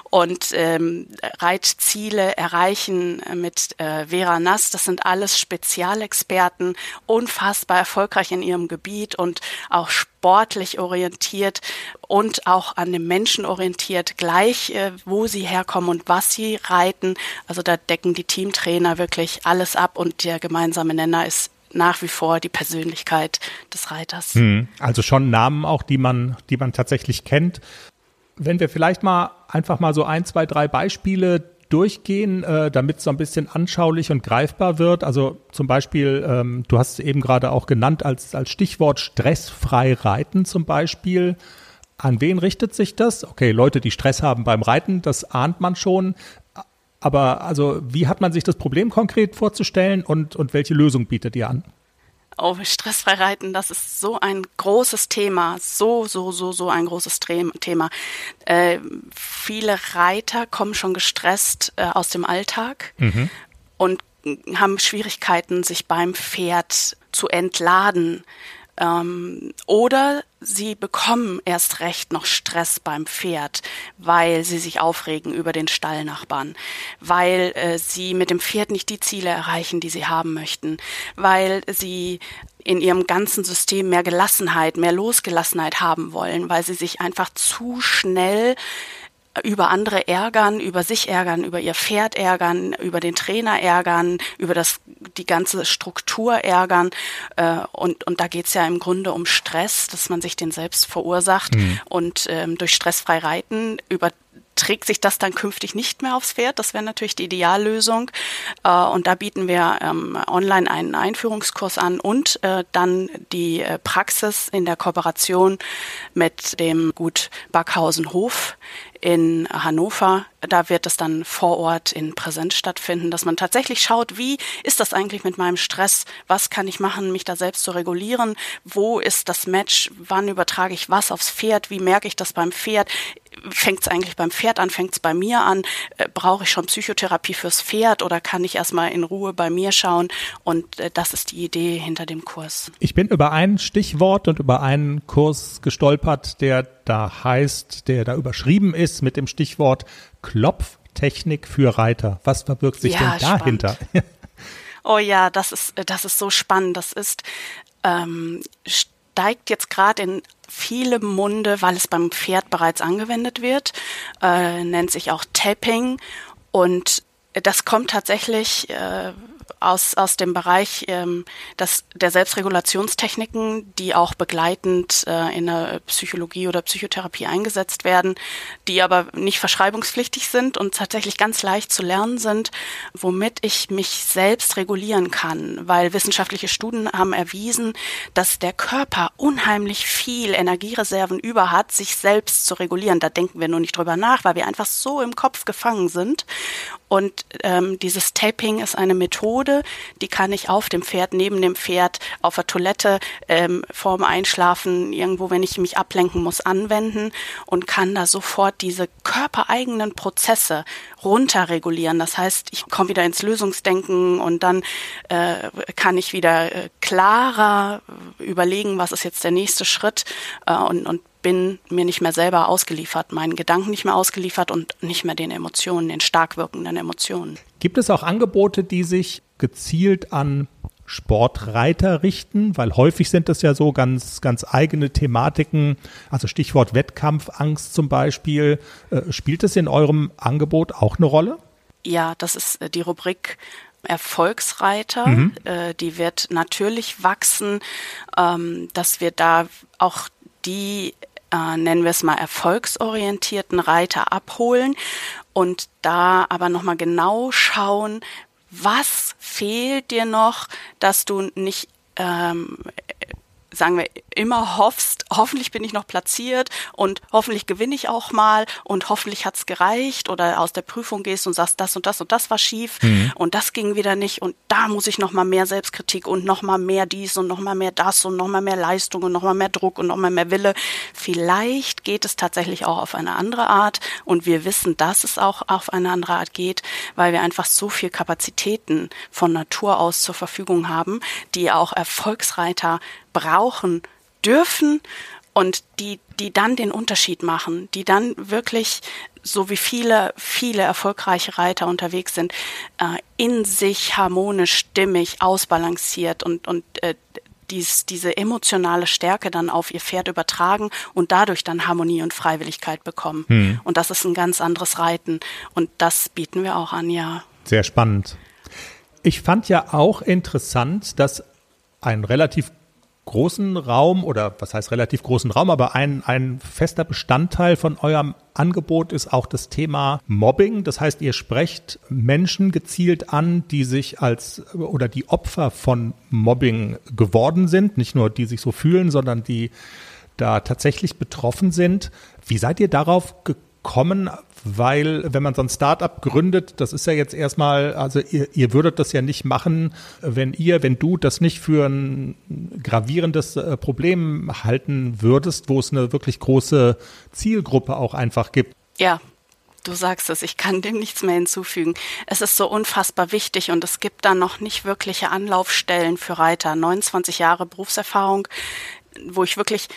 und ähm, Reitziele erreichen mit äh, Vera Nass. Das sind alles Spezialexperten, unfassbar erfolgreich in ihrem Gebiet und auch sportlich orientiert und auch an dem Menschen orientiert, gleich äh, wo sie herkommen und was sie reiten. Also da decken die Teamtrainer wirklich alles ab und der gemeinsame Nenner ist nach wie vor die Persönlichkeit des Reiters. Hm, also schon Namen auch, die man, die man tatsächlich kennt. Wenn wir vielleicht mal einfach mal so ein, zwei, drei Beispiele durchgehen, äh, damit es so ein bisschen anschaulich und greifbar wird. Also zum Beispiel, ähm, du hast es eben gerade auch genannt als, als Stichwort stressfrei reiten zum Beispiel. An wen richtet sich das? Okay, Leute, die Stress haben beim Reiten, das ahnt man schon. Aber also, wie hat man sich das Problem konkret vorzustellen und, und welche Lösung bietet ihr an? Oh, stressfrei reiten, das ist so ein großes Thema, so, so, so, so ein großes Thema. Äh, viele Reiter kommen schon gestresst äh, aus dem Alltag mhm. und haben Schwierigkeiten, sich beim Pferd zu entladen. Ähm, oder sie bekommen erst recht noch Stress beim Pferd, weil sie sich aufregen über den Stallnachbarn, weil äh, sie mit dem Pferd nicht die Ziele erreichen, die sie haben möchten, weil sie in ihrem ganzen System mehr Gelassenheit, mehr Losgelassenheit haben wollen, weil sie sich einfach zu schnell über andere ärgern, über sich ärgern, über ihr Pferd ärgern, über den Trainer ärgern, über das die ganze Struktur ärgern. Äh, und, und da geht's ja im Grunde um Stress, dass man sich den selbst verursacht. Mhm. Und ähm, durch stressfrei Reiten über trägt sich das dann künftig nicht mehr aufs Pferd. Das wäre natürlich die Ideallösung. Äh, und da bieten wir ähm, online einen Einführungskurs an und äh, dann die äh, Praxis in der Kooperation mit dem Gut Backhausen Hof in Hannover. Da wird es dann vor Ort in Präsenz stattfinden, dass man tatsächlich schaut, wie ist das eigentlich mit meinem Stress? Was kann ich machen, mich da selbst zu regulieren? Wo ist das Match? Wann übertrage ich was aufs Pferd? Wie merke ich das beim Pferd? Fängt es eigentlich beim Pferd an, fängt es bei mir an? Äh, Brauche ich schon Psychotherapie fürs Pferd oder kann ich erstmal in Ruhe bei mir schauen? Und äh, das ist die Idee hinter dem Kurs. Ich bin über ein Stichwort und über einen Kurs gestolpert, der da heißt, der da überschrieben ist mit dem Stichwort Klopftechnik für Reiter. Was verbirgt sich ja, denn dahinter? oh ja, das ist, das ist so spannend. Das ist, ähm, steigt jetzt gerade in viele Munde, weil es beim Pferd bereits angewendet wird, äh, nennt sich auch Tapping. Und das kommt tatsächlich äh, aus, aus dem Bereich ähm, das, der Selbstregulationstechniken, die auch begleitend äh, in der Psychologie oder Psychotherapie eingesetzt werden, die aber nicht verschreibungspflichtig sind und tatsächlich ganz leicht zu lernen sind, womit ich mich selbst regulieren kann, weil wissenschaftliche Studien haben erwiesen, dass der Körper unheimlich viel Energiereserven über hat, sich selbst zu regulieren. Da denken wir nur nicht drüber nach, weil wir einfach so im Kopf gefangen sind. Und ähm, dieses Taping ist eine Methode, die kann ich auf dem Pferd, neben dem Pferd, auf der Toilette, ähm, vorm Einschlafen, irgendwo, wenn ich mich ablenken muss, anwenden und kann da sofort diese körpereigenen Prozesse runterregulieren. Das heißt, ich komme wieder ins Lösungsdenken und dann äh, kann ich wieder äh, klarer überlegen, was ist jetzt der nächste Schritt äh, und, und bin mir nicht mehr selber ausgeliefert, meinen Gedanken nicht mehr ausgeliefert und nicht mehr den Emotionen, den stark wirkenden Emotionen. Gibt es auch Angebote, die sich gezielt an Sportreiter richten, weil häufig sind das ja so ganz, ganz eigene Thematiken, also Stichwort Wettkampfangst zum Beispiel. Äh, spielt es in eurem Angebot auch eine Rolle? Ja, das ist äh, die Rubrik Erfolgsreiter. Mhm. Äh, die wird natürlich wachsen, ähm, dass wir da auch die äh, nennen wir es mal, erfolgsorientierten Reiter abholen und da aber nochmal genau schauen, was fehlt dir noch, dass du nicht ähm, sagen wir, immer hoffst, hoffentlich bin ich noch platziert und hoffentlich gewinne ich auch mal und hoffentlich hat's gereicht oder aus der Prüfung gehst und sagst, das und das und das war schief mhm. und das ging wieder nicht und da muss ich noch mal mehr Selbstkritik und noch mal mehr dies und noch mal mehr das und noch mal mehr Leistung und noch mal mehr Druck und noch mal mehr Wille. Vielleicht geht es tatsächlich auch auf eine andere Art und wir wissen, dass es auch auf eine andere Art geht, weil wir einfach so viel Kapazitäten von Natur aus zur Verfügung haben, die auch Erfolgsreiter brauchen dürfen und die, die dann den Unterschied machen, die dann wirklich so wie viele, viele erfolgreiche Reiter unterwegs sind, äh, in sich harmonisch, stimmig, ausbalanciert und, und äh, dies, diese emotionale Stärke dann auf ihr Pferd übertragen und dadurch dann Harmonie und Freiwilligkeit bekommen. Hm. Und das ist ein ganz anderes Reiten. Und das bieten wir auch an, ja. Sehr spannend. Ich fand ja auch interessant, dass ein relativ großen Raum oder was heißt relativ großen Raum, aber ein, ein fester Bestandteil von eurem Angebot ist auch das Thema Mobbing. Das heißt, ihr sprecht Menschen gezielt an, die sich als oder die Opfer von Mobbing geworden sind. Nicht nur die sich so fühlen, sondern die da tatsächlich betroffen sind. Wie seid ihr darauf gekommen? Weil wenn man so ein Startup gründet, das ist ja jetzt erstmal, also ihr, ihr würdet das ja nicht machen, wenn ihr, wenn du das nicht für ein gravierendes äh, Problem halten würdest, wo es eine wirklich große Zielgruppe auch einfach gibt. Ja, Du sagst es, ich kann dem nichts mehr hinzufügen. Es ist so unfassbar wichtig und es gibt da noch nicht wirkliche Anlaufstellen für Reiter. 29 Jahre Berufserfahrung, wo ich wirklich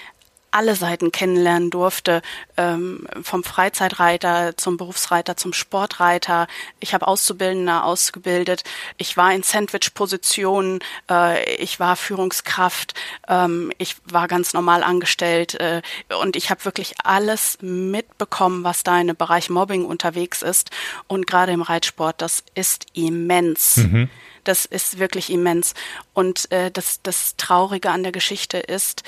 alle Seiten kennenlernen durfte, ähm, vom Freizeitreiter zum Berufsreiter zum Sportreiter. Ich habe Auszubildende ausgebildet. Ich war in Sandwich-Positionen. Äh, ich war Führungskraft. Ähm, ich war ganz normal angestellt. Äh, und ich habe wirklich alles mitbekommen, was da in dem Bereich Mobbing unterwegs ist. Und gerade im Reitsport, das ist immens. Mhm. Das ist wirklich immens. Und äh, das, das Traurige an der Geschichte ist,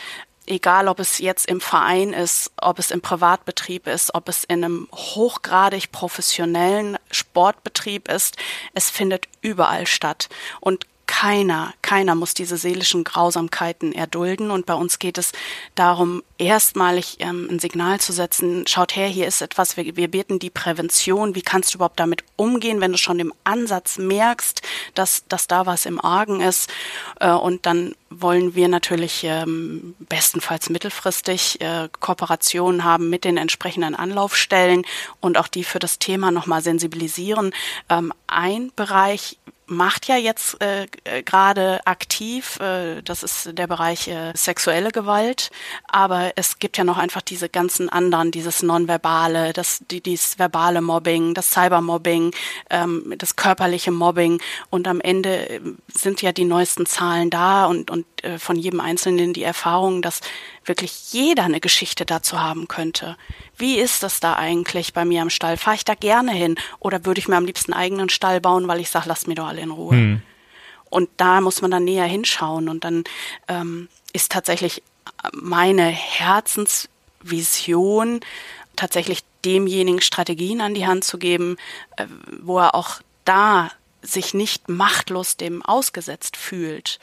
egal ob es jetzt im Verein ist, ob es im Privatbetrieb ist, ob es in einem hochgradig professionellen Sportbetrieb ist, es findet überall statt. Und keiner, keiner muss diese seelischen Grausamkeiten erdulden. Und bei uns geht es darum, erstmalig ähm, ein Signal zu setzen, schaut her, hier ist etwas, wir, wir beten die Prävention, wie kannst du überhaupt damit umgehen, wenn du schon im Ansatz merkst, dass, dass da was im Argen ist. Äh, und dann wollen wir natürlich ähm, bestenfalls mittelfristig äh, Kooperationen haben mit den entsprechenden Anlaufstellen und auch die für das Thema nochmal sensibilisieren. Ähm, ein Bereich, macht ja jetzt äh, äh, gerade aktiv, äh, das ist der Bereich äh, sexuelle Gewalt, aber es gibt ja noch einfach diese ganzen anderen, dieses nonverbale, das die, dieses verbale Mobbing, das Cybermobbing, ähm, das körperliche Mobbing. Und am Ende äh, sind ja die neuesten Zahlen da und und äh, von jedem Einzelnen die Erfahrung, dass wirklich jeder eine Geschichte dazu haben könnte. Wie ist das da eigentlich bei mir am Stall? Fahre ich da gerne hin oder würde ich mir am liebsten einen eigenen Stall bauen, weil ich sage, lasst mir doch alle in Ruhe. Mhm. Und da muss man dann näher hinschauen und dann ähm, ist tatsächlich meine Herzensvision tatsächlich demjenigen Strategien an die Hand zu geben, äh, wo er auch da sich nicht machtlos dem ausgesetzt fühlt.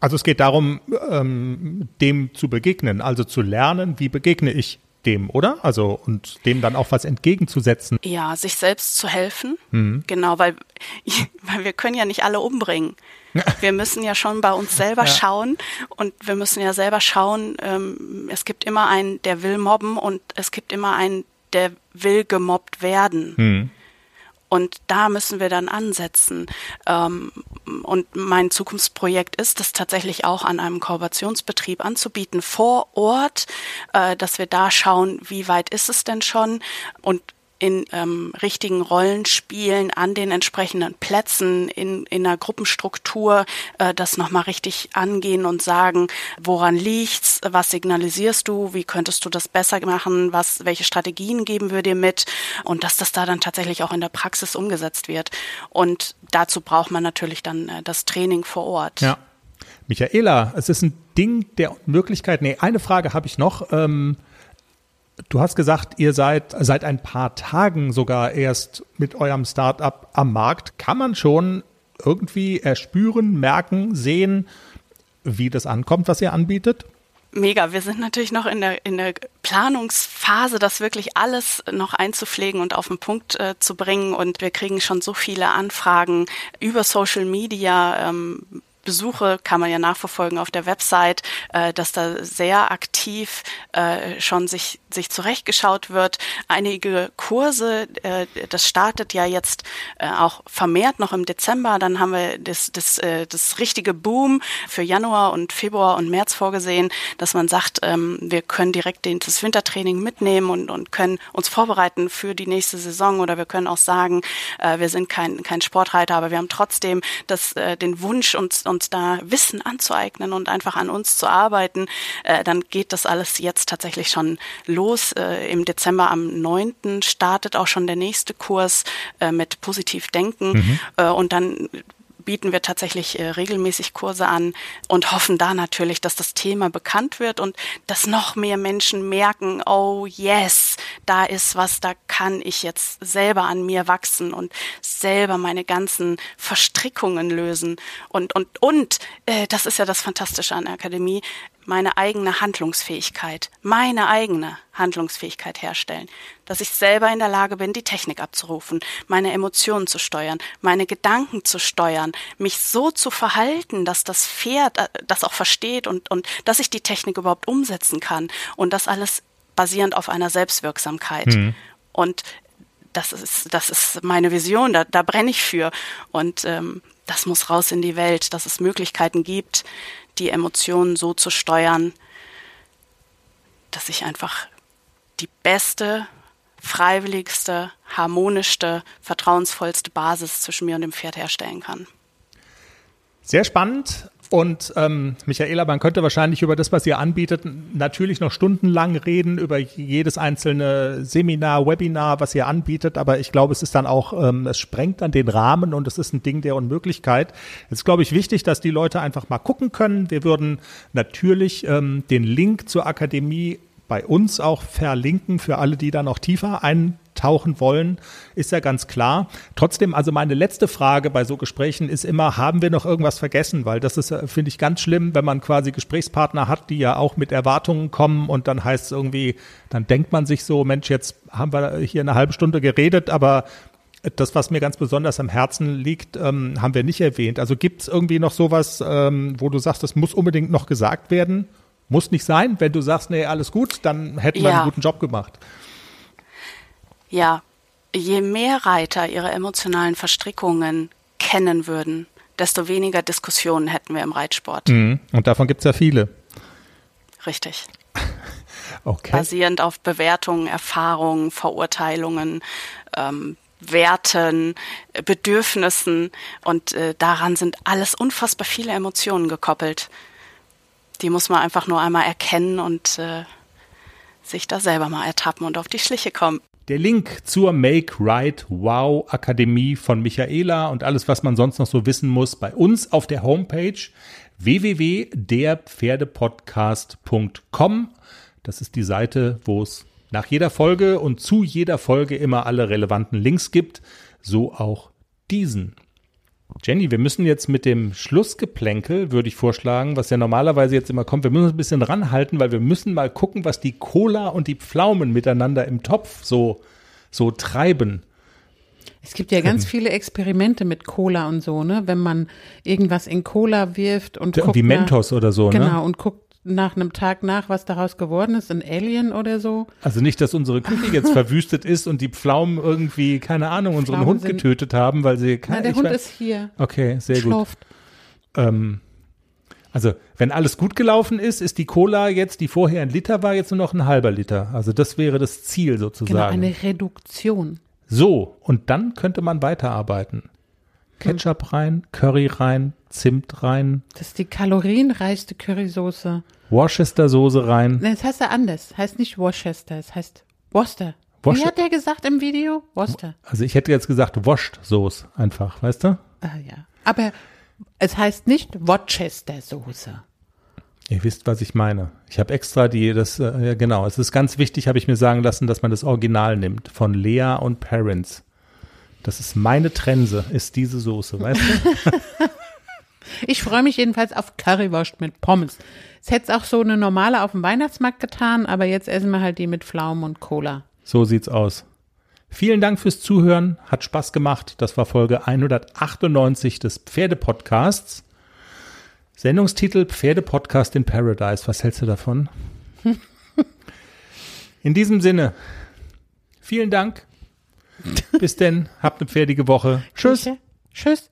Also es geht darum, ähm, dem zu begegnen, also zu lernen, wie begegne ich dem, oder? Also und dem dann auch was entgegenzusetzen. Ja, sich selbst zu helfen. Mhm. Genau, weil, weil wir können ja nicht alle umbringen. Wir müssen ja schon bei uns selber ja. schauen und wir müssen ja selber schauen, ähm, es gibt immer einen, der will mobben und es gibt immer einen, der will gemobbt werden. Mhm. Und da müssen wir dann ansetzen. Ähm, und mein Zukunftsprojekt ist es tatsächlich auch an einem Kooperationsbetrieb anzubieten vor Ort, äh, dass wir da schauen, wie weit ist es denn schon und in ähm, richtigen Rollenspielen an den entsprechenden Plätzen in, in einer Gruppenstruktur äh, das nochmal richtig angehen und sagen, woran liegt's, was signalisierst du, wie könntest du das besser machen, was, welche Strategien geben wir dir mit und dass das da dann tatsächlich auch in der Praxis umgesetzt wird. Und dazu braucht man natürlich dann äh, das Training vor Ort. Ja. Michaela, es ist ein Ding der Möglichkeit. Nee, eine Frage habe ich noch. Ähm Du hast gesagt, ihr seid seit ein paar Tagen sogar erst mit eurem Startup am Markt. Kann man schon irgendwie erspüren, merken, sehen, wie das ankommt, was ihr anbietet? Mega. Wir sind natürlich noch in der, in der Planungsphase, das wirklich alles noch einzupflegen und auf den Punkt äh, zu bringen. Und wir kriegen schon so viele Anfragen über Social Media. Ähm, Besuche kann man ja nachverfolgen auf der Website, äh, dass da sehr aktiv äh, schon sich, sich zurechtgeschaut wird. Einige Kurse, äh, das startet ja jetzt äh, auch vermehrt noch im Dezember. Dann haben wir das, das, äh, das richtige Boom für Januar und Februar und März vorgesehen, dass man sagt, ähm, wir können direkt den, das Wintertraining mitnehmen und, und können uns vorbereiten für die nächste Saison oder wir können auch sagen, äh, wir sind kein, kein Sportreiter, aber wir haben trotzdem das, äh, den Wunsch, uns, uns da Wissen anzueignen und einfach an uns zu arbeiten. Äh, dann geht das alles jetzt tatsächlich schon los. Äh, Im Dezember am 9. startet auch schon der nächste Kurs äh, mit Positiv Denken mhm. äh, und dann bieten wir tatsächlich äh, regelmäßig Kurse an und hoffen da natürlich, dass das Thema bekannt wird und dass noch mehr Menschen merken, oh yes, da ist was, da kann ich jetzt selber an mir wachsen und selber meine ganzen Verstrickungen lösen. Und, und, und, äh, das ist ja das Fantastische an der Akademie, meine eigene Handlungsfähigkeit, meine eigene Handlungsfähigkeit herstellen, dass ich selber in der Lage bin, die Technik abzurufen, meine Emotionen zu steuern, meine Gedanken zu steuern, mich so zu verhalten, dass das Pferd äh, das auch versteht und, und dass ich die Technik überhaupt umsetzen kann und das alles basierend auf einer Selbstwirksamkeit. Mhm. Und das ist, das ist meine Vision, da, da brenne ich für. Und ähm, das muss raus in die Welt, dass es Möglichkeiten gibt, die Emotionen so zu steuern, dass ich einfach die beste, freiwilligste, harmonischste, vertrauensvollste Basis zwischen mir und dem Pferd herstellen kann. Sehr spannend. Und ähm, Michaela, man könnte wahrscheinlich über das, was ihr anbietet, natürlich noch stundenlang reden, über jedes einzelne Seminar, Webinar, was ihr anbietet. Aber ich glaube, es ist dann auch, ähm, es sprengt dann den Rahmen und es ist ein Ding der Unmöglichkeit. Es ist, glaube ich, wichtig, dass die Leute einfach mal gucken können. Wir würden natürlich ähm, den Link zur Akademie bei uns auch verlinken für alle, die da noch tiefer eintauchen wollen, ist ja ganz klar. Trotzdem, also meine letzte Frage bei so Gesprächen ist immer, haben wir noch irgendwas vergessen? Weil das ist, äh, finde ich, ganz schlimm, wenn man quasi Gesprächspartner hat, die ja auch mit Erwartungen kommen und dann heißt es irgendwie, dann denkt man sich so, Mensch, jetzt haben wir hier eine halbe Stunde geredet, aber das, was mir ganz besonders am Herzen liegt, ähm, haben wir nicht erwähnt. Also gibt es irgendwie noch sowas, ähm, wo du sagst, das muss unbedingt noch gesagt werden? Muss nicht sein. Wenn du sagst, nee, alles gut, dann hätten wir ja. einen guten Job gemacht. Ja, je mehr Reiter ihre emotionalen Verstrickungen kennen würden, desto weniger Diskussionen hätten wir im Reitsport. Mhm. Und davon gibt es ja viele. Richtig. okay. Basierend auf Bewertungen, Erfahrungen, Verurteilungen, ähm, Werten, Bedürfnissen und äh, daran sind alles unfassbar viele Emotionen gekoppelt die muss man einfach nur einmal erkennen und äh, sich da selber mal ertappen und auf die Schliche kommen. Der Link zur Make Right Wow Akademie von Michaela und alles, was man sonst noch so wissen muss, bei uns auf der Homepage www.derpferdepodcast.com. Das ist die Seite, wo es nach jeder Folge und zu jeder Folge immer alle relevanten Links gibt, so auch diesen. Jenny, wir müssen jetzt mit dem Schlussgeplänkel, würde ich vorschlagen, was ja normalerweise jetzt immer kommt, wir müssen uns ein bisschen ranhalten, weil wir müssen mal gucken, was die Cola und die Pflaumen miteinander im Topf so, so treiben. Es gibt ja ganz viele Experimente mit Cola und so, ne? Wenn man irgendwas in Cola wirft und ja, guckt. Wie Mentos oder so, genau, ne? Genau, und guckt nach einem Tag nach, was daraus geworden ist, ein Alien oder so. Also nicht, dass unsere Küche jetzt verwüstet ist und die Pflaumen irgendwie, keine Ahnung, unseren Pflaumen Hund getötet haben, weil sie keine. der Hund weiß, ist hier. Okay, sehr Schlauft. gut. Ähm, also, wenn alles gut gelaufen ist, ist die Cola jetzt, die vorher ein Liter war, jetzt nur noch ein halber Liter. Also das wäre das Ziel sozusagen. Genau, eine Reduktion. So, und dann könnte man weiterarbeiten. Ketchup rein, Curry rein, Zimt rein. Das ist die kalorienreichste Currysoße. Worcester-Soße rein. Das heißt ja anders. Heißt nicht Worcester, es heißt Worcester. Worcester. Wie hat der gesagt im Video? Worcester. Also ich hätte jetzt gesagt Wurst-Soße einfach, weißt du? Ah ja. Aber es heißt nicht Worcester-Soße. Ihr wisst, was ich meine. Ich habe extra die, das, äh, ja genau, es ist ganz wichtig, habe ich mir sagen lassen, dass man das Original nimmt von Lea und Parents. Das ist meine Trense, ist diese Soße, weißt du? ich freue mich jedenfalls auf Currywurst mit Pommes. Es hätte auch so eine normale auf dem Weihnachtsmarkt getan, aber jetzt essen wir halt die mit Pflaumen und Cola. So sieht's aus. Vielen Dank fürs Zuhören, hat Spaß gemacht. Das war Folge 198 des Pferdepodcasts. Sendungstitel Pferdepodcast in Paradise. Was hältst du davon? In diesem Sinne, vielen Dank. Bis denn, habt eine pferdige Woche. Tschüss. Tschüss.